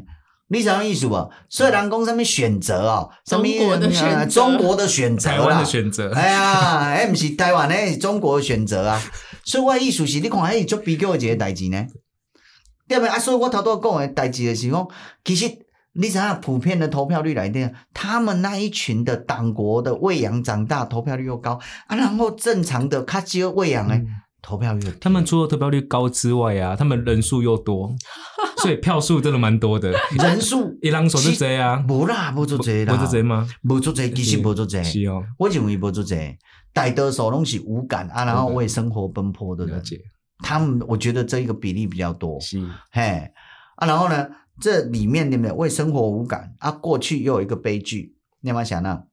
你想要艺术吧。所以人讲什么选择哦？什么中国的选择？中国的选择，台湾的选择。哎呀，哎，不是台湾的，中国的选择啊。所以我艺术是，你看，哎，做比较的一个代志呢。对不对啊？所以我头拄讲的代志的时候，其实。你想想，普遍的投票率来定，他们那一群的党国的喂养长大，投票率又高啊，然后正常的卡基尔喂养哎，投票率。他们除了投票率高之外啊，他们人数又多，[laughs] 所以票数真的蛮多的。人数一人数是谁啊？无啦，不做贼啦，无做贼吗？无做贼，其实无做贼。是哦，我认为无做贼，大多数拢是无感啊，然后为生活奔波的人。他们，我觉得这一个比例比较多。是，嘿啊，然后呢？这里面对不对？为生活无感啊！过去又有一个悲剧，你有没有想到？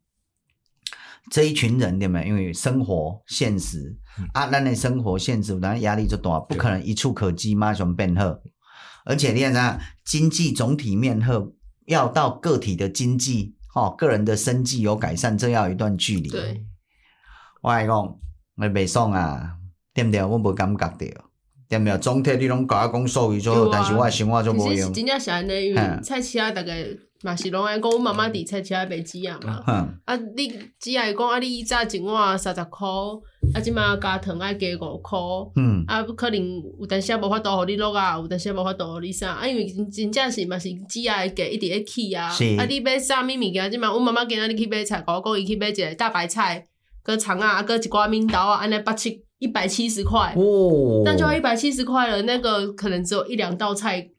这一群人对不对？因为生活现实、嗯、啊，那你生活现实，当然压力就大，不可能一触可及马上变好。而且你看啥？经济总体面后，要到个体的经济哦，个人的生计有改善，这要有一段距离。对，我来讲，我袂爽啊，对不对？我无感觉到。有没有总体你拢甲我讲数据就好，但是我的生活就无用。真正是安尼，因为菜市啊大概嘛是拢爱讲，阮妈妈伫菜市啊卖鸡啊嘛。啊，你只爱讲啊，你以早一碗三十箍，啊，即马加糖爱加五箍。嗯。啊，可能有阵时无法度互你落啊，有阵时无法度互你啥。啊，因为真正是嘛是只爱加一直咧起啊。是。啊，你买啥物物件？即马阮妈妈今仔日去买菜，甲我讲伊去买一个大白菜，搁葱啊，搁一寡面豆啊，安尼八七。一百七十块，哦，那就要一百七十块了。那个可能只有一两道菜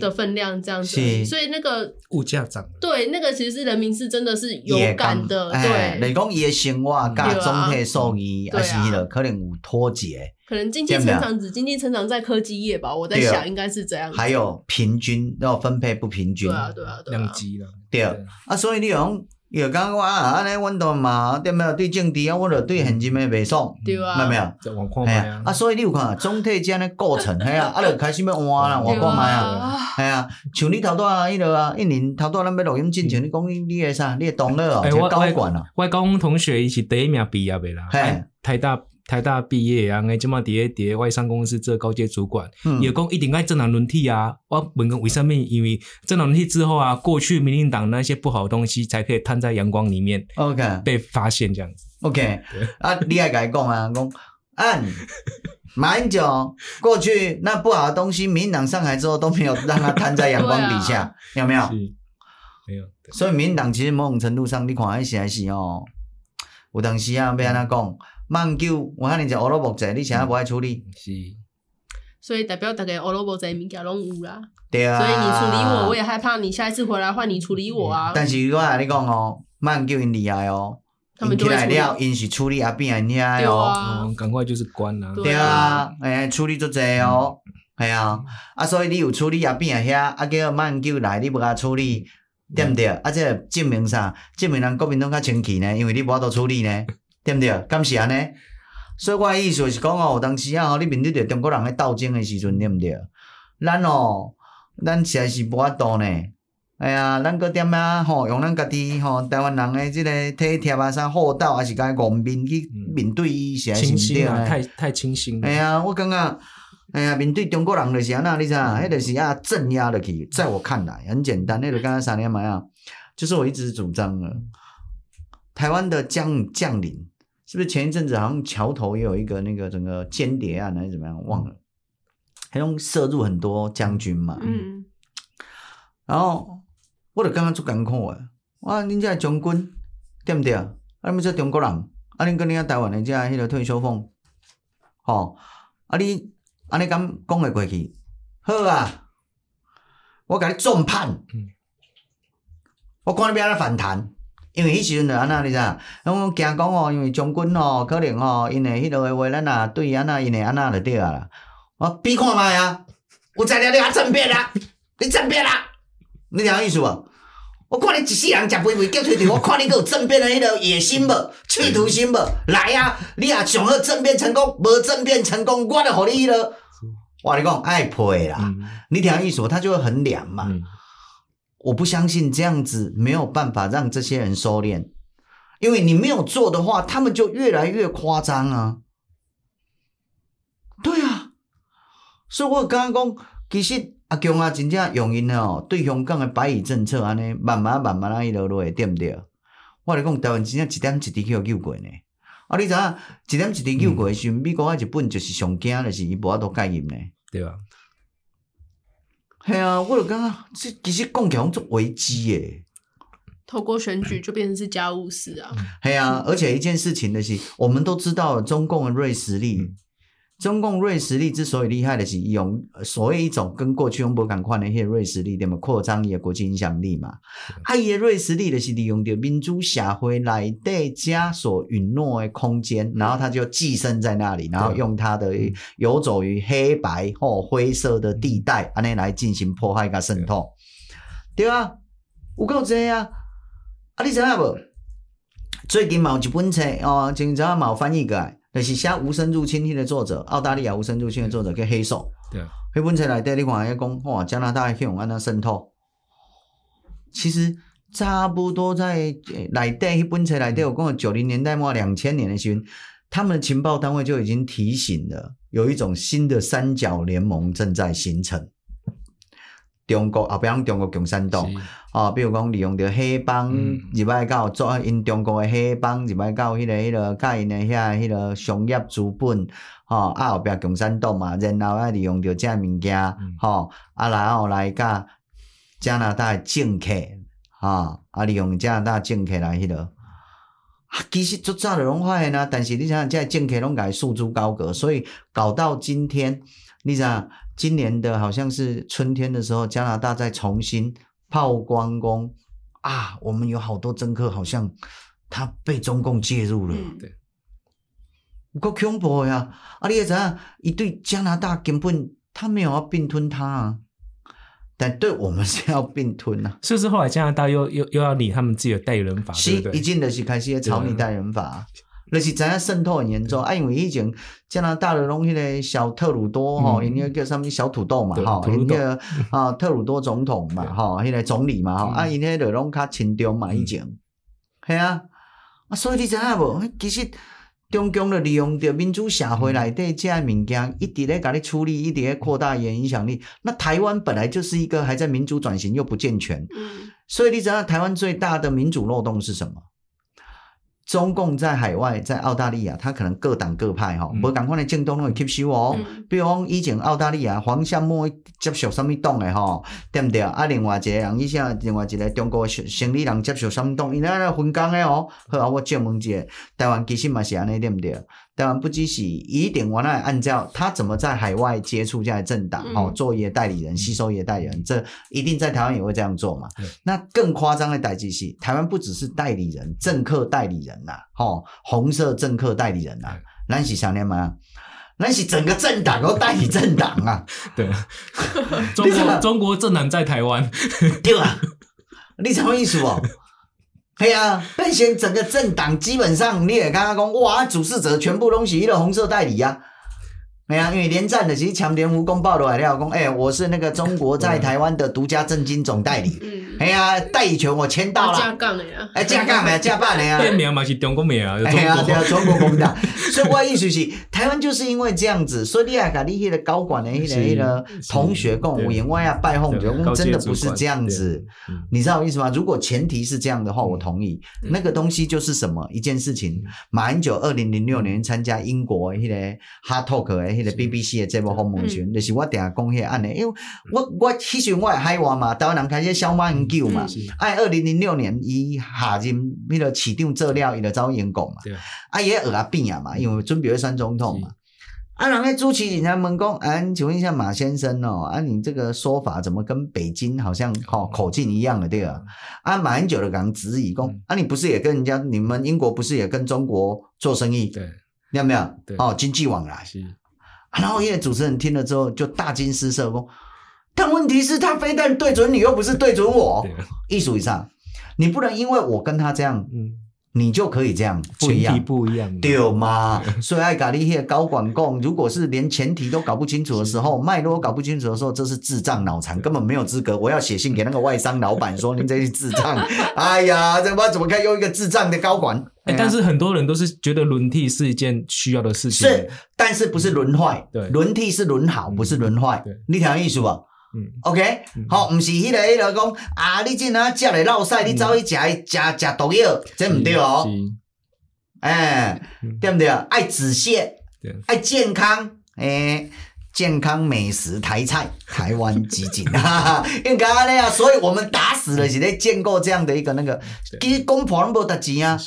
的分量这样子，所以那个物价涨。对，那个其实是人民是真的是有感的。对，你讲伊的生活甲总体收益还是了，可能有脱节。可能经济成长只经济成长在科技业吧，我在想应该是这样。还有平均要分配不平均，对啊对啊对啊，两极了。对啊，所以你讲。又讲我啊，安尼阮都嘛，对没有？对政治啊，我着对现今诶袂爽，对啊，没有？哎呀，啊，所以你有看总体这样诶过程，系 [laughs] 啊，啊，着开始要换啦，我讲卖啊，系啊，像你头拄啊，迄落啊，一年头拄咱要录音进前，你讲你你诶啥？你诶同学哦，即高管啊，我高中同学伊是第一名毕业诶啦，嘿，太大。台大毕业啊，哎，即马伫个伫个外商公司做高阶主管，有讲一定爱政党轮替啊。我问讲为什么？因为政党轮替之后啊，过去民进党那些不好的东西才可以摊在阳光里面，OK，被发现这样子。OK，啊，你爱甲伊讲啊，讲按马英九过去那不好的东西，民进党上台之后都没有让它摊在阳光底下，[laughs] 有没有？没有。所以民进党其实某种程度上，你看还是还是哦，有当时啊，要安怎讲？网购我看你只乌萝卜仔，你现在不爱处理？是。所以代表大家乌萝卜仔物件拢有啦。对啊。所以你处理我，我也害怕你下一次回来换你处理我啊。但是我跟你讲哦，网购因厉害哦。他们起来了，因是处理阿边人遐哦，赶快就是关啦。对啊，哎，处理足济哦，系啊，啊，所以你有处理阿边人遐，啊叫慢救来，你无甲处理，对毋对？啊，这证明啥？证明人国民党较清气呢，因为你无法度处理呢，对不对？敢是安尼？所以我意思是讲哦，有当时啊，你面对着中国人咧斗争的时阵，对不对？咱哦，咱实在是无法度呢。哎呀，咱搁点啊吼，用咱家己吼台湾人诶即个体贴啊啥厚道，还是甲伊国民去面对伊，是还是毋对啊？太太清新。哎呀，我感觉，哎呀，面对中国人就是安那，你知影？迄个是啊镇压落去。在我看来，很简单，那个刚刚三年嘛呀，就是我一直主张的，台湾的将将领，是不是前一阵子好像桥头也有一个那个整个间谍案还是怎么样？忘了，还用摄入很多将军嘛。嗯。然后。我就感觉足艰苦诶，哇！恁遮将军对毋对？啊，恁遮中国人，啊，恁跟恁遐台湾诶遮迄个退休俸，吼，啊，你安尼敢讲会过去？好啊，我甲你重判，嗯、我看你要安怎反弹，因为迄时阵就安那，你知影？我惊讲哦，因为将军哦，可能哦，因为迄落诶话，咱啊对安那，因诶安那就对啊，我比看觅啊，有材料你啊争辩啊，你争辩啊！你听意思无？我看你一世人食肥肥叫喙齿，我看你阁有政变的迄个野心无？企图心无？来啊！你啊想要政变成功，无政变成功，我就互你迄个。我跟你讲爱配啦！嗯、你听意思无？他就会很凉嘛。嗯、我不相信这样子没有办法让这些人收敛，因为你没有做的话，他们就越来越夸张啊。对啊，所以我刚刚讲，其实。阿强啊，真正用因哦，对香港的白蚁政策安尼，慢慢慢慢啊，一路落会对不对？我来讲，台湾真正一点一滴去互救过呢。啊，你知影一点一滴救过的时阵，美国啊、日本就是上惊的是伊无法度介入呢，对吧？系啊，我就感觉这其实讲起来做危机耶。透过选举就变成是家务事啊。系啊，而且一件事情的是，我们都知道中共的锐实力。嗯中共瑞实力之所以厉害的是用所谓一种跟过去用不敢看的一些锐实力，点么扩张伊的国际影响力嘛？啊，伊的锐实力就是利用着民主社会内底家所允诺的空间，然后他就寄生在那里，然后用他的游走于黑白或灰色的地带，安尼来进行破坏跟渗透。对啊，有够这啊！啊，你知影无？最近嘛有一本册哦，今早嘛有翻译过来。就是写《无声入侵》的作者，澳大利亚《无声入侵》的作者叫黑手。对，迄本册内底你看伊讲，哇，加拿大去用安那渗透，其实差不多在内底迄本册内底我讲，九零年代末两千年的时候，他们的情报单位就已经提醒了，有一种新的三角联盟正在形成。中国啊，比如中国共产党。哦，比如讲利用着黑帮入来到做因中国的黑帮入来到迄个迄个甲因的遐迄个商业资本，吼啊后壁共产党嘛，然后啊利用着遮物件，吼啊然后来甲加拿大政客，吼啊利用加拿大政客来迄个，啊其实做早就拢发现啊，但是你想这政客拢甲伊束之高阁，所以搞到今天，你想。今年的好像是春天的时候，加拿大在重新曝光光啊，我们有好多政客好像他被中共介入了，对，够恐怖呀！啊，你也知道，一对加拿大根本他没有要并吞他啊，但对我们是要并吞啊。是不是后来加拿大又又又要理他们自己的代理人法？是，一进的是开始草拟代理人法。就是知影渗透很严重，啊，因为以前加拿大的拢迄个小特鲁多吼，因个叫什么小土豆嘛，吼，因个啊特鲁多总统嘛，吼，迄个总理嘛，吼，啊，因迄个拢较亲中嘛，以前，系啊，啊，所以你知影无？其实中共的利用着民主社会内底这些物件，一直咧甲你处理，一直咧扩大伊影响力。那台湾本来就是一个还在民主转型又不健全，所以你知道台湾最大的民主漏洞是什么？中共在海外，在澳大利亚，他可能各党各派吼，无同款的政党拢会吸收哦。嗯、比如讲以前澳大利亚黄夏木接受什么党的吼，对不对？啊，另外一个人以前另外一个中国生理人接受什么党，因为那分工诶哦。好啊，我借问一下，台湾其实嘛是安尼，对不对？台湾不只是一定我那按照他怎么在海外接触这样的政党哦，做一个代理人、吸收一个代理人，这一定在台湾也会这样做嘛。嗯、那更夸张的代际是，台湾不只是代理人，政客代理人。呐，吼，红色政客代理人呐，咱是想念吗？那是整个政党都代理政党啊。对，[laughs] [laughs] 中国中国政党在台湾，对啊，你什么意思哦？对啊，但先整个政党基本上你也刚刚讲，哇，主事者全部东西一个红色代理呀。没啊，因为连战的其实强联吴公报的来了，讲，哎，我是那个中国在台湾的独家政经总代理。嗯，哎呀，代理权我签到了。加杠的呀，哎，加杠的，加办的呀。[laughs] 变名嘛是中国名啊，哎呀，对啊，中国公的。[laughs] 所以我意思是，台湾就是因为这样子，所以你还搞那些的高管的那些的同学跟我言外啊拜访，就真的不是这样子。你知道我意思吗？如果前提是这样的话，我同意。那个东西就是什么一件事情？马英九二零零六年参加英国那个 Hard Talk 迄个 BBC 的节目访问时，是就是我定下讲迄个案例，因为我我迄时我海外嘛，台湾人开始小马英九嘛，哎，二零零六年伊下任迄个市长做了，伊就走英国嘛，啊，伊蚵仔扁啊嘛，因为准备要选总统嘛，啊，人家主持人家问讲，啊，请问一下马先生哦，啊，你这个说法怎么跟北京好像吼口径一样的对啊？啊，马英九的讲质疑讲，啊，你不是也跟人家你们英国不是也跟中国做生意？对，有没有？哦，经济往来。然后因为主持人听了之后就大惊失色，说：“但问题是，他非但对准你，又不是对准我。艺术以上，你不能因为我跟他这样，嗯，你就可以这样，不一样，不一样，对吗？[laughs] 所以爱咖喱些高管共，如果是连前提都搞不清楚的时候，脉络搞不清楚的时候，这是智障脑残，根本没有资格。我要写信给那个外商老板说：您这是智障。[laughs] 哎呀，这我怎么可以用一个智障的高管？”但是很多人都是觉得轮替是一件需要的事情，是，但是不是轮坏？对，轮替是轮好，不是轮坏。你听意思不？嗯，OK，好，不是迄个迄个讲啊，你这哪食了落屎，你走去食食食毒药，这不对哦。哎，对不对？爱止泻，爱健康，哎，健康美食台菜，[laughs] 台湾基进，应该那样。所以我们打死了是在建构这样的一个那个，其实公婆都没得钱啊。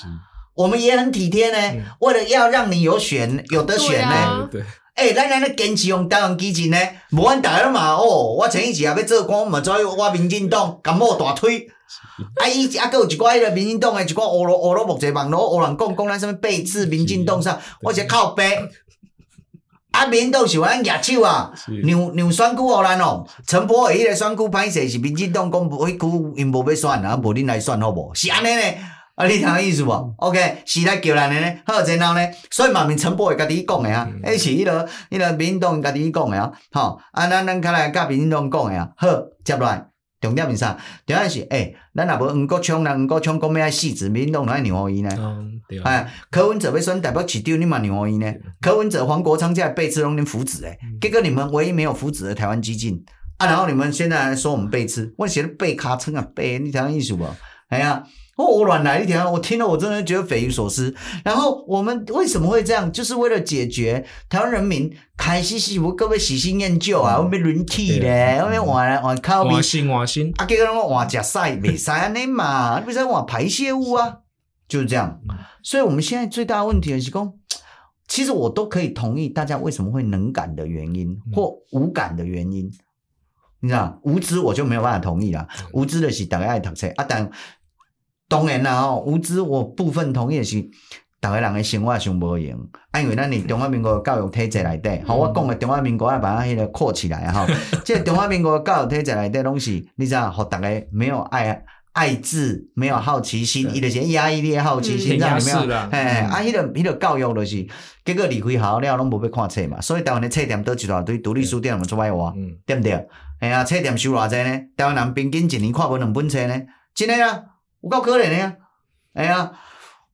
我们也很体贴呢，嗯、为了要让你有选有得选呢。对，哎、啊，咱咱咧坚持用台湾基金呢，无阮大家嘛哦，我前一时也要做官，嘛做我民进党，感冒大腿。是 [laughs] 啊，伊啊，搁有一寡迄个民进党诶，一寡乌罗乌罗木侪网络乌人讲讲咱什么背刺民进党啥，我是靠背。啊，民进党是阮举手啊，让让选区互咱哦。陈柏惟迄个选区歹势是民进党讲迄区因无要选啊，无恁来选好无？是安尼呢？啊，你听意思无？OK，是来叫咱的呢，好然后呢，所以嘛，面陈波会家己讲的啊，是迄、那个迄个民进党家己讲的啊，吼，啊，咱咱较来甲民进党讲的啊，好，接落来重点是啥？重点是诶、欸，咱若无黄国昌，咱黄国昌讲要爱四子，民进党哪会让互伊呢？嗯，对啊。哎，柯文哲要选代表市长，你嘛让互伊呢？对柯文哲、黄国昌这些背刺拢恁扶植诶，嗯、结果你们唯一没有福祉的台湾激进啊，然后你们现在来说我们背刺，我写的背卡称啊背，你听意思无？哎呀。哦，我乱来一点，我听了我真的觉得匪夷所思。然后我们为什么会这样？就是为了解决台湾人民开始是不各位喜新厌旧啊，我们轮替咧，我们换来换靠比，换新换新。啊，结果人讲换食屎，袂使安尼嘛，你不是换排泄物啊，就是这样。所以我们现在最大的问题是讲，其实我都可以同意大家为什么会能感的原因或无感的原因。你知道，无知我就没有办法同意啦。无知的是大家爱读册啊，但。当然啦，吼无知我部分同意的是，逐个人的生活上无用，啊，因为咱伫中华民国教育体制内底，吼、嗯，我讲的中华民国要把它迄个扩起来哈，即个中华民国教育体制内底拢是，你知影，互逐个没有爱爱智，没有好奇心，伊就是压抑你的好奇心，知影没有？哎，啊，迄个迄个教育就是，结果离开校了拢无要看册嘛，所以台湾的册店倒一大堆，独立书店嘛做歹活，对不对？哎呀，册店收偌济呢？台湾人平均一年看无两本册呢？真诶啊。有够可怜的呀！哎呀，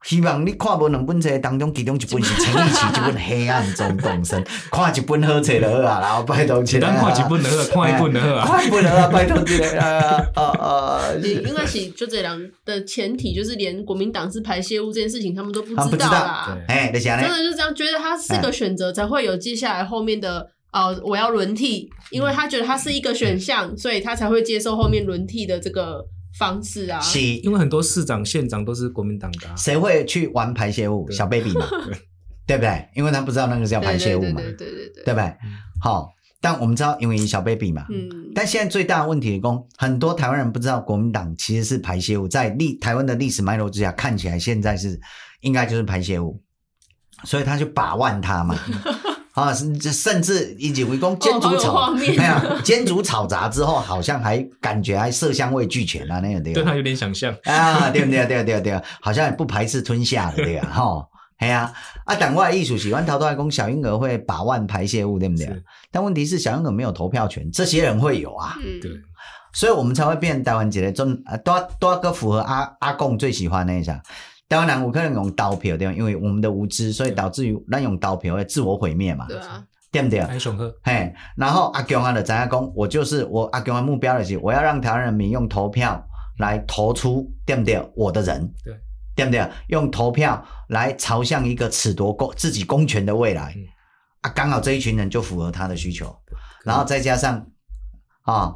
希望你看无两本册当中，其中一本是陈奕齐，一本黑暗中动身，[laughs] 看一本好册就好啊，然后拜托起来。看一本就好，[laughs] 看一本就好啊。看一本就好，拜托起来啊啊啊！[laughs] 应该是就这两的前提，就是连国民党是排泄物这件事情，他们都不知道啦。哎，真的就这样觉得他是个选择，才会有接下来后面的哦，我要轮替，因为他觉得他是一个选项，所以他才会接受后面轮替的这个。方式啊，是，因为很多市长、县长都是国民党的，谁会去玩排泄物？小 baby 嘛，[laughs] 对不对？因为他不知道那个是叫排泄物嘛，对对对对，对不对？好，但我们知道，因为小 baby 嘛，嗯，但现在最大的问题是，很多台湾人不知道国民党其实是排泄物，在历台湾的历史脉络之下，看起来现在是应该就是排泄物，所以他就把玩他嘛。啊，甚甚至以及围攻煎煮炒，[laughs] 没有煎煮炒炸之后，好像还感觉还色香味俱全啊，那个对，对他有点想象啊，对不对？对对对，好像也不排斥吞下的对啊，[laughs] 哈，哎呀，啊，党外艺术喜欢逃脱外公小婴儿会把玩排泄物，对不对？但问题是小婴儿没有投票权，这些人会有啊，对，所以我们才会变台湾籍的中啊，多多个符合阿阿贡最喜欢那一下。台湾人有可能用刀票对吧？因为我们的无知，所以导致于滥用刀票会自我毁灭嘛。对啊，对不对？还。嘿，然后阿强啊的怎样讲？我就是我阿强的目标就是，我要让台湾人民用投票来投出对不对？我的人，对对不对？用投票来朝向一个褫夺公自己公权的未来。嗯、啊，刚好这一群人就符合他的需求，然后再加上啊，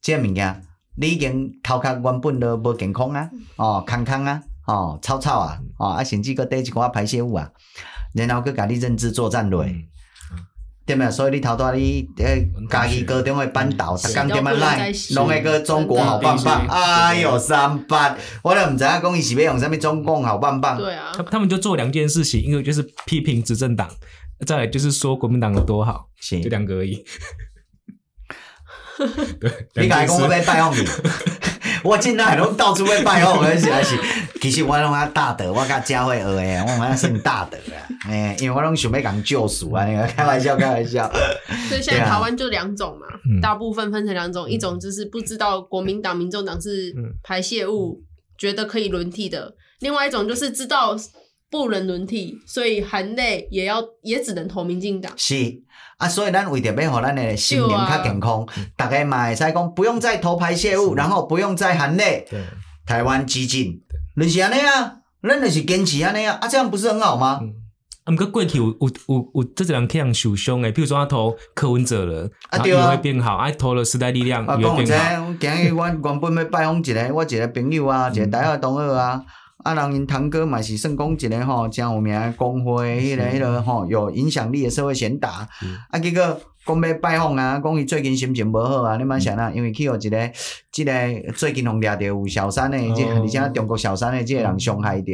这物件你已经头壳原本都无健康啊，哦，康康啊。哦，草草啊，哦，啊，甚至个带一寡排泄物啊，然后搁甲你认知作战落，嗯嗯、对没？所以你头拄你诶，家己高中的班导，逐工点么来，拢会个中国好棒棒，哎呦三八，我都毋知影讲伊是要用啥物中共好棒棒。对啊，他他们就做两件事情，一个就是批评执政党，再来就是说国民党有多好，行就两个而已。[laughs] 对，你敢讲我要拜访你。[laughs] 我进来拢到处会拜访，我是还是，[laughs] 其实我拢较大德，我甲教会学诶，我蛮算大德啊，[laughs] 诶，因为我拢想要讲救赎啊，那个 [laughs] 开玩笑，开玩笑。所以现在台湾就两种嘛，啊、大部分分成两种，嗯、一种就是不知道国民党、民众党是排泄物，嗯、觉得可以轮替的；另外一种就是知道不能轮替，所以含泪也要也只能投民进党。是。啊，所以咱为着要互咱的心灵较健康，大家嘛会使讲不用再投排泄物，然后不用再含泪。台湾激进，就是安尼啊，咱就是坚持安尼啊，啊，这样不是很好吗？啊，毋过过去有有有有这种人可以受伤诶，比如说他投柯文哲了，啊，对啊，会变好，啊，投了时代力量，也会变好。今日我原本要拜访一个，我一个朋友啊，一个大学同学啊。啊，人因堂哥嘛是算讲一个吼，真有名诶工会，迄个迄个吼有影响力诶社会贤达。啊，结果讲要拜访啊，讲伊最近心情无好啊，你莫想啊，因为去互一个，即个最近互掠着有小三诶，即而且中国小三诶即个人伤害着。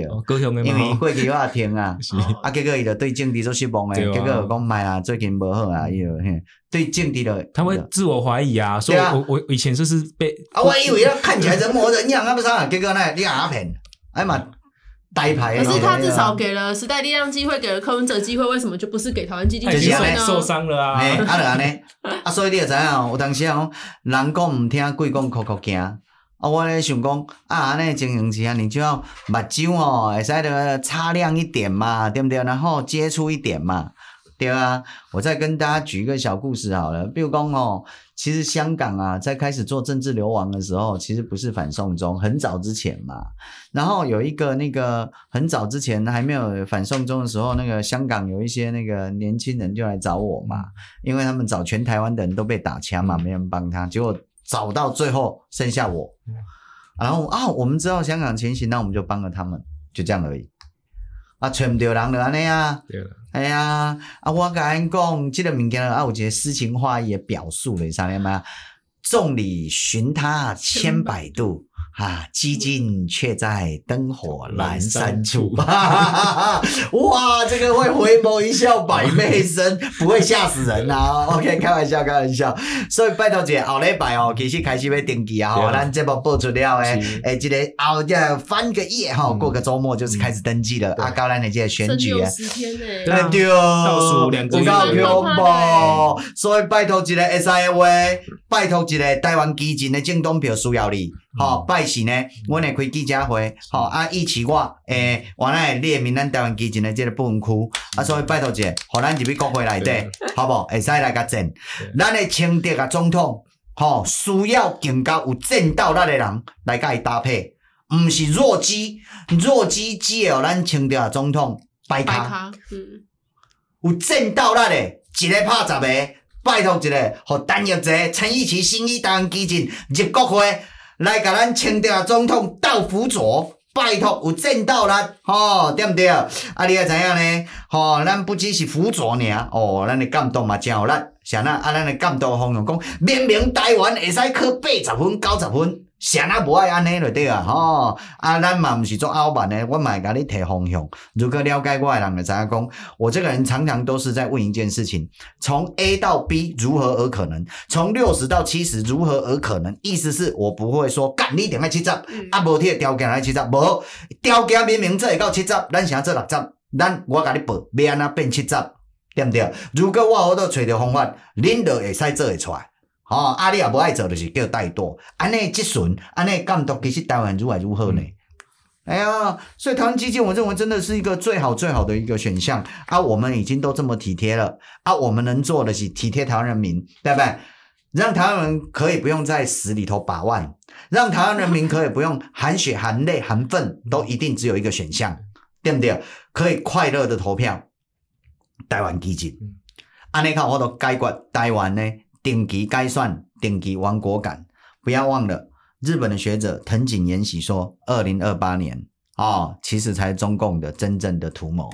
因为伊过去我也听啊，[laughs] 啊，结果伊就对政治做失望诶，结果讲卖啊，最近无好啊，伊就嘿，对政治的，他会自我怀疑啊，说我我以前就是被啊，我以为他看起来人模人样啊，不是啊，结果呢，你阿骗。哎嘛，呆牌！可是他至少给了时代力量机会，给了柯文哲机会，为什么就不是给台湾基进机会呢？受伤了啊！哎，啊，就安尼，啊，所以你也知影，有当时啊，人讲毋听，鬼讲哭哭惊。啊，我咧想讲，啊，安尼情形之下，你就要目睭哦，会使得擦亮一点嘛，对不对？然后接触一点嘛。对啊，我再跟大家举一个小故事好了。比如讲哦，其实香港啊，在开始做政治流亡的时候，其实不是反送中，很早之前嘛。然后有一个那个很早之前还没有反送中的时候，那个香港有一些那个年轻人就来找我嘛，因为他们找全台湾的人都被打枪嘛，没人帮他，结果找到最后剩下我。然后啊，我们知道香港情形，那我们就帮了他们，就这样而已。啊，找唔到人就安尼啊。哎呀，啊，我甲因讲，即、这个物件啊，有一个诗情画意的表述咧，啥物嘛？众里寻他千百度。啊，基进却在灯火阑珊处。[laughs] 哇，这个会回眸一笑百媚生，不会吓死人啊！[laughs] OK，开玩笑，开玩笑。所以拜托姐，后礼拜哦，其实开始要登记啊！吼，咱这部播出了诶，诶，这个后这翻个页哈，过个周末就是开始登记了。啊，高兰的这个选举啊，十天呢，对，倒数两个月，恐怖。所以拜托一个 SIA 话，拜托一个台湾基金的政党票需要你。好，拜四呢，阮会开记者会，吼啊，以及我诶，原来列明咱台湾基金的即个部分区，啊，所以拜托者，互咱入去国会内底，好无？会使来甲战，咱的清德啊总统，吼，需要更加有正斗力的人来甲伊搭配，毋是弱鸡，弱鸡只会互咱清德啊总统摆卡，嗯，有正斗力的，一个拍十个，拜托一个，互陈玉泽、陈奕齐、新义台湾基进入国会。来甲咱清朝总统倒辅佐，拜托有战斗力，吼对毋对？啊，你也知影呢？吼，咱不只是辅佐尔，哦，咱的监督嘛真有力，像那啊，咱的监督方向讲，明明台湾会使考八十分、九十分。谁啊无爱安尼就对啊，吼！啊，咱嘛毋是做傲慢的，我嘛会甲你提方向。如果了解我的人就知影讲，我这个人常常都是在问一件事情：从 A 到 B 如何而可能？从六十到七十如何而可能？意思是我不会说干你一定爱七十，嗯、啊无铁条件来七十，无条件明明做会到七十，咱想做六十，咱我甲你报，要安怎变七十，对毋对？如果我好多找着方法，恁就会使做会出来。哦，啊，你也无爱做，就是叫怠惰。安尼积顺，安尼监督，其实台湾如何如何呢？嗯、哎呀，所以台湾基金，我认为真的是一个最好最好的一个选项。啊，我们已经都这么体贴了，啊，我们能做的是体贴台湾人民，对不对？让台湾人可以不用在死里头把玩，让台湾人民可以不用含血含泪含愤，都一定只有一个选项，对不对？可以快乐的投票，台湾基金。安尼看，我都解决台湾呢。定期改选，定期亡国感，不要忘了，日本的学者藤井延喜说，二零二八年哦，其实才中共的真正的图谋。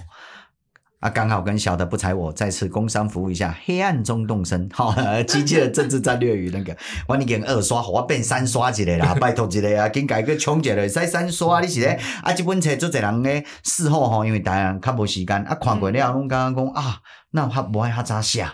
啊，刚好跟小的不才我再次工商服务一下，黑暗中动身，[laughs] 哈、哦，机器的政治战略与那个，[laughs] 我已经二刷，我变三刷一个啦，拜托一个啊，紧改个冲一个，使三刷，你是咧？啊，这本册做侪人咧，事后吼，因为大家较无时间，啊，看过了，拢刚刚讲啊，那较无爱较早写，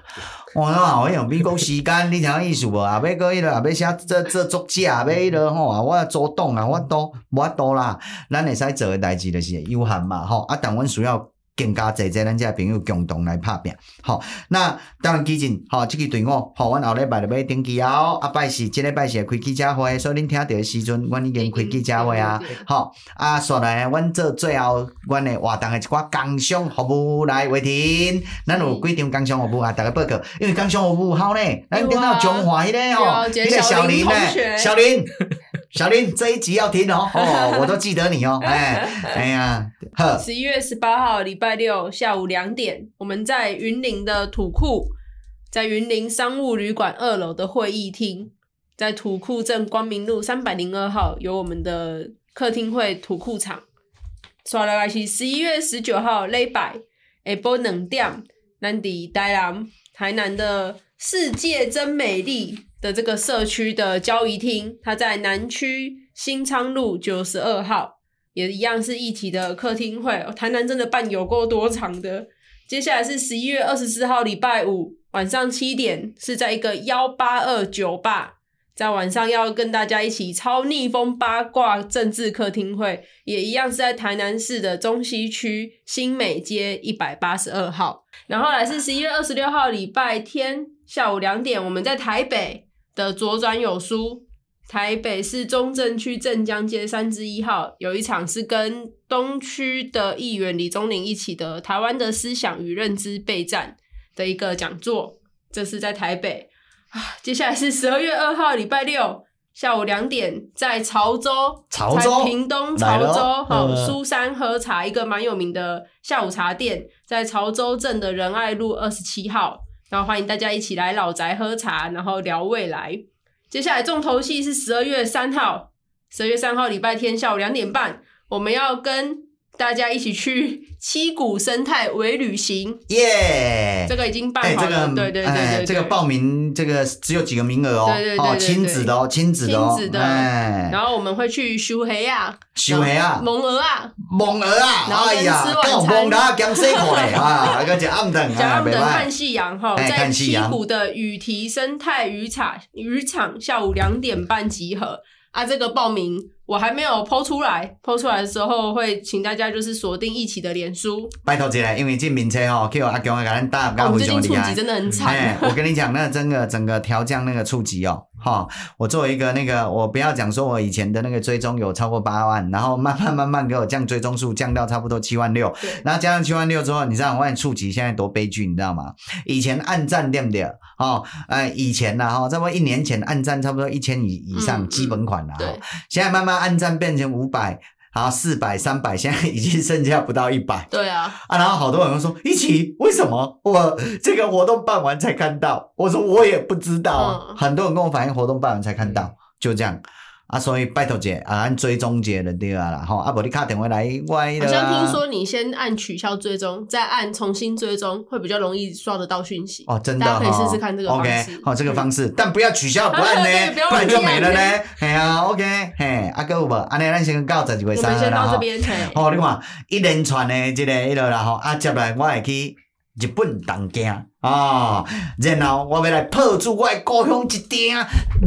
我啊，我用美国时间，你听意思无？啊，要个迄个，啊，要写这这作假，要迄个吼，啊，我做党啊，我都无法度啦，咱会使做的代志就是有限嘛，吼，啊，但阮需要。更加济济，咱这朋友共同来拍拼。好，那当然基进，好，这个队伍，好，阮后礼拜就要登记啊。啊，拜四，这礼拜是开记者会，所以恁听到的时阵，阮已经开记者会啊。好，啊，说来，阮做最后，阮的活动的一寡工商服务来话题。咱有几场工商服务啊？大家报告，因为工商服务好呢，咱顶到中华迄个哦，迄个小林呢，小林。小林，这一集要听哦，[laughs] 哦，我都记得你哦，[laughs] 哎，哎呀，呵，十一月十八号礼拜六下午两点，我们在云林的土库，在云林商务旅馆二楼的会议厅，在土库镇光明路三百零二号有我们的客厅会土库场。刷了来是十一月十九号礼拜下晡两点，咱伫台南台南的世界真美丽。的这个社区的交谊厅，它在南区新昌路九十二号，也一样是一体的客厅会。台南真的办有够多场的。接下来是十一月二十四号礼拜五晚上七点，是在一个幺八二酒吧，在晚上要跟大家一起超逆风八卦政治客厅会，也一样是在台南市的中西区新美街一百八十二号。然后来是十一月二十六号礼拜天下午两点，我们在台北。的左转有书，台北市中正区镇江街三之一号有一场是跟东区的议员李宗麟一起的台湾的思想与认知备战的一个讲座，这是在台北啊。接下来是十二月二号礼拜六下午两点，在潮州，潮州，屏东潮州，好苏山喝茶，一个蛮有名的下午茶店，在潮州镇的仁爱路二十七号。然后欢迎大家一起来老宅喝茶，然后聊未来。接下来重头戏是十二月三号，十二月三号礼拜天下午两点半，我们要跟大家一起去七股生态微旅行。耶！这个已经办好了，对对对对，这个报名这个只有几个名额哦，对对对，亲子的哦，亲子的哦，亲子的。然后我们会去修黑啊，修黑啊，蒙鹅啊，蒙鹅啊，哎呀，够蒙的啊，讲辛苦嘞啊，那个叫暗等啊，等看夕阳哈，在七股的雨堤生态渔场渔场下午两点半集合。啊，这个报名。我还没有 po 出来，po 出来的时候会请大家就是锁定一起的脸书。拜托起来，因为这名车吼，叫阿强给咱打，我最近触及真的很惨。我跟你讲，那个整个整个调降那个触及哦，哈，我作为一个那个，我不要讲说我以前的那个追踪有超过八万，然后慢慢慢慢给我降追踪数，降到差不多七万六，然后加上七万六之后，你知道我触及现在多悲剧，你知道吗？以前按赞对不对？哦，呃，以前呢，哈，差不多一年前按赞差不多一千以以上基本款了，哈、嗯，现在慢慢按赞变成五百。好，四百、三百，现在已经剩下不到一百。对啊，啊，然后好多人都说，一起为什么我这个活动办完才看到？我说我也不知道，嗯、很多人跟我反映活动办完才看到，就这样。啊，所以拜托姐啊，按追踪姐的对啊啦，吼，啊，不你卡电话来，歪的。好像听说你先按取消追踪，再按重新追踪，会比较容易刷得到讯息。哦，真的，大家可以试试看这个方式。OK，好，这个方式，但不要取消不按呢，不然 [laughs] 就没了呢。嘿啊，OK，嘿，啊，哥有无？安尼咱先到十几位三个啦，吼。好，你看一连串的这个一路啦，吼，啊，接来我会去日本东京。啊，然后我要来破除我的故乡一鼎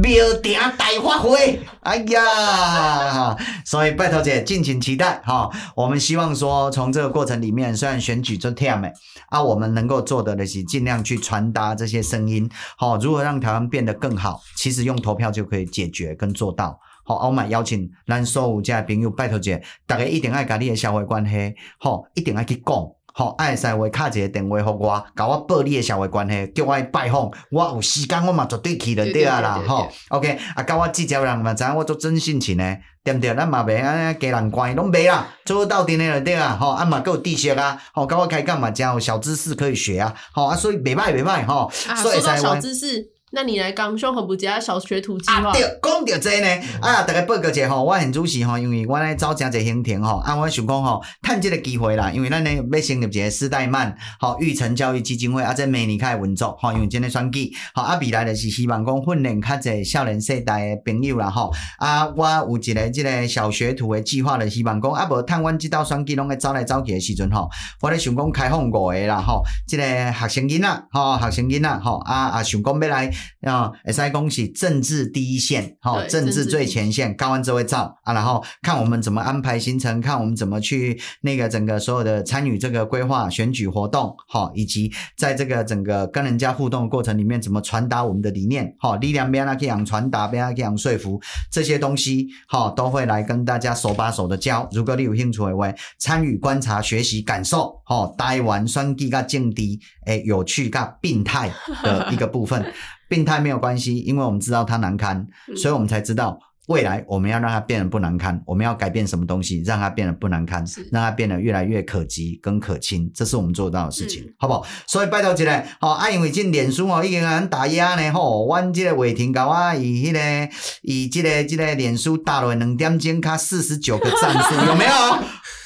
庙鼎大发挥，哎呀，所以拜托姐敬请期待哈。我们希望说，从这个过程里面，虽然选举就忝诶，啊，我们能够做的的是尽量去传达这些声音，好，如何让台湾变得更好，其实用投票就可以解决跟做到。好，我们邀请咱所有这朋友拜托姐，大家一定要跟你的社会关系，好，一定要去讲。好，爱使话敲一个电话互我，甲我报你诶社会关系，叫我拜访，我有时间我嘛绝对去了对啊啦，吼，OK，啊，甲我记招人嘛，知影我做真性情诶，对毋对？咱嘛袂安尼家人关系拢袂啦，做到底的就对啊，吼，啊嘛，够有知识啊，吼，甲我开讲嘛，真有小知识可以学啊，吼，啊，所以袂歹袂歹，吼，啊，说到小知识。那你来讲，胸口不加小学徒计划。啊，对，讲到这呢，啊，大家报告一下吼，我很主席吼，因为我来找真侪行程吼，啊，我想讲吼，趁这个机会啦，因为咱呢要成立一个史代曼吼育成教育基金会，啊，这明年开始运作吼，因为今日选举，吼，啊，未来就是希望讲训练较侪少年世代的朋友啦，吼，啊，我有一个这个小学徒的计划，就希望讲啊，无趁阮即道选举拢会走来走去的时阵吼，我咧想讲开放五个啦，吼，这个学生囡仔，吼，学生囡仔，吼，啊啊，想讲要来。啊，会使恭喜政治第一线，哈，政治最前线，高完这位照啊，然后看我们怎么安排行程，看我们怎么去那个整个所有的参与这个规划选举活动，哈，以及在这个整个跟人家互动的过程里面，怎么传达我们的理念，哈，力量边啊这样传达，边啊这样说服这些东西，哈，都会来跟大家手把手的教。如果你有兴趣的话，参与观察、学习、感受，哈，台湾选举甲政治，诶，有趣甲病态的一个部分。[laughs] 病态没有关系，因为我们知道它难堪，所以我们才知道未来我们要让它变得不难堪。我们要改变什么东西，让它变得不难堪，让它变得越来越可及跟可亲，这是我们做到的事情，好不好？所以拜托一个，好、哦，啊，因为这脸书哦已经很打压呢，吼、哦，阮这个伟霆搞啊，以迄、那个以这个这个脸书打了两点钟卡四十九个赞数，[laughs] 有没有？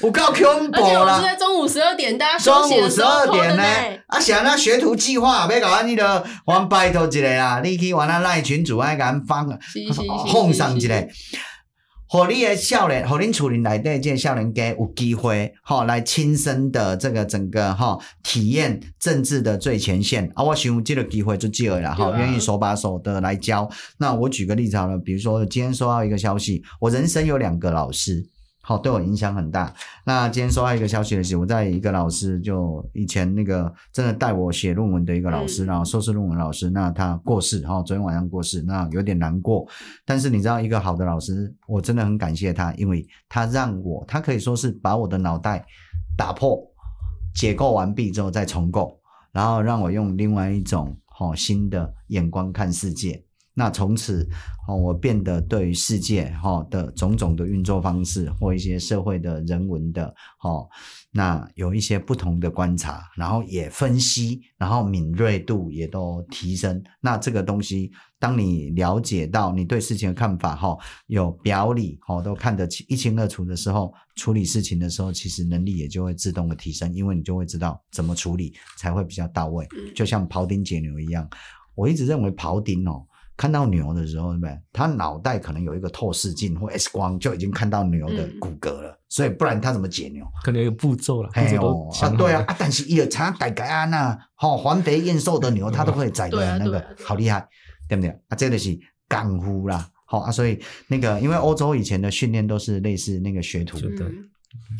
我够恐怖啦！是在中午十二点，大家中午十二点呢？啊，想那学徒计划，别搞安尼的，我拜托一个啦，你去玩那赖群主爱甲放，哄上一个，互你的少年，互恁厝里内底这少年家有机会，吼，来亲身的这个整个哈体验政治的最前线啊！我想这个机会就少了哈，愿意手把手的来教。那我举个例子好了，比如说今天收到一个消息，我人生有两个老师。好，对我影响很大。那今天收到一个消息的是，我在一个老师，就以前那个真的带我写论文的一个老师，然后硕士论文老师，那他过世，哈，昨天晚上过世，那有点难过。但是你知道，一个好的老师，我真的很感谢他，因为他让我，他可以说是把我的脑袋打破、解构完毕之后再重构，然后让我用另外一种好新的眼光看世界。那从此，哦，我变得对于世界，哈的种种的运作方式，或一些社会的人文的，哈，那有一些不同的观察，然后也分析，然后敏锐度也都提升。那这个东西，当你了解到你对事情的看法，哈，有表里，哈，都看得清一清二楚的时候，处理事情的时候，其实能力也就会自动的提升，因为你就会知道怎么处理才会比较到位。就像庖丁解牛一样，我一直认为庖丁哦。看到牛的时候，对不对？他脑袋可能有一个透视镜或 X 光，就已经看到牛的骨骼了。嗯、所以不然他怎么解牛？可能有步骤了。哎呦，啊对啊，啊但是伊常改改啊那，吼环肥燕瘦的牛，他都会宰的那个，好厉害，对不对？啊，这个是功夫啦，好啊，所以那个因为欧洲以前的训练都是类似那个学徒的。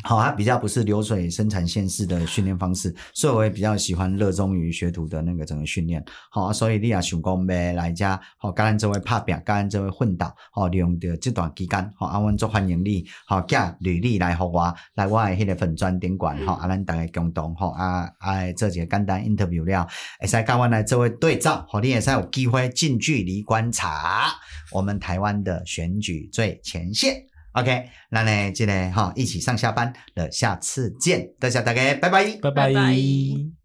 好，它比较不是流水生产线式的训练方式，所以我也比较喜欢热衷于学徒的那个整个训练。好，所以你也想讲要来家，好，跟咱这位拍拼，跟咱这位混导，好，利用的这段期间，好，阿阮做欢迎你，好，寄履历来给我，来我的迄个粉砖点管，好，阿咱大家共同，好，啊啊，做一个简单 interview 了，会使跟阮来这位对照，好，你也使有机会近距离观察我们台湾的选举最前线。OK，那呢，今天哈一起上下班了，下次见，多谢大家，拜拜，拜拜。拜拜。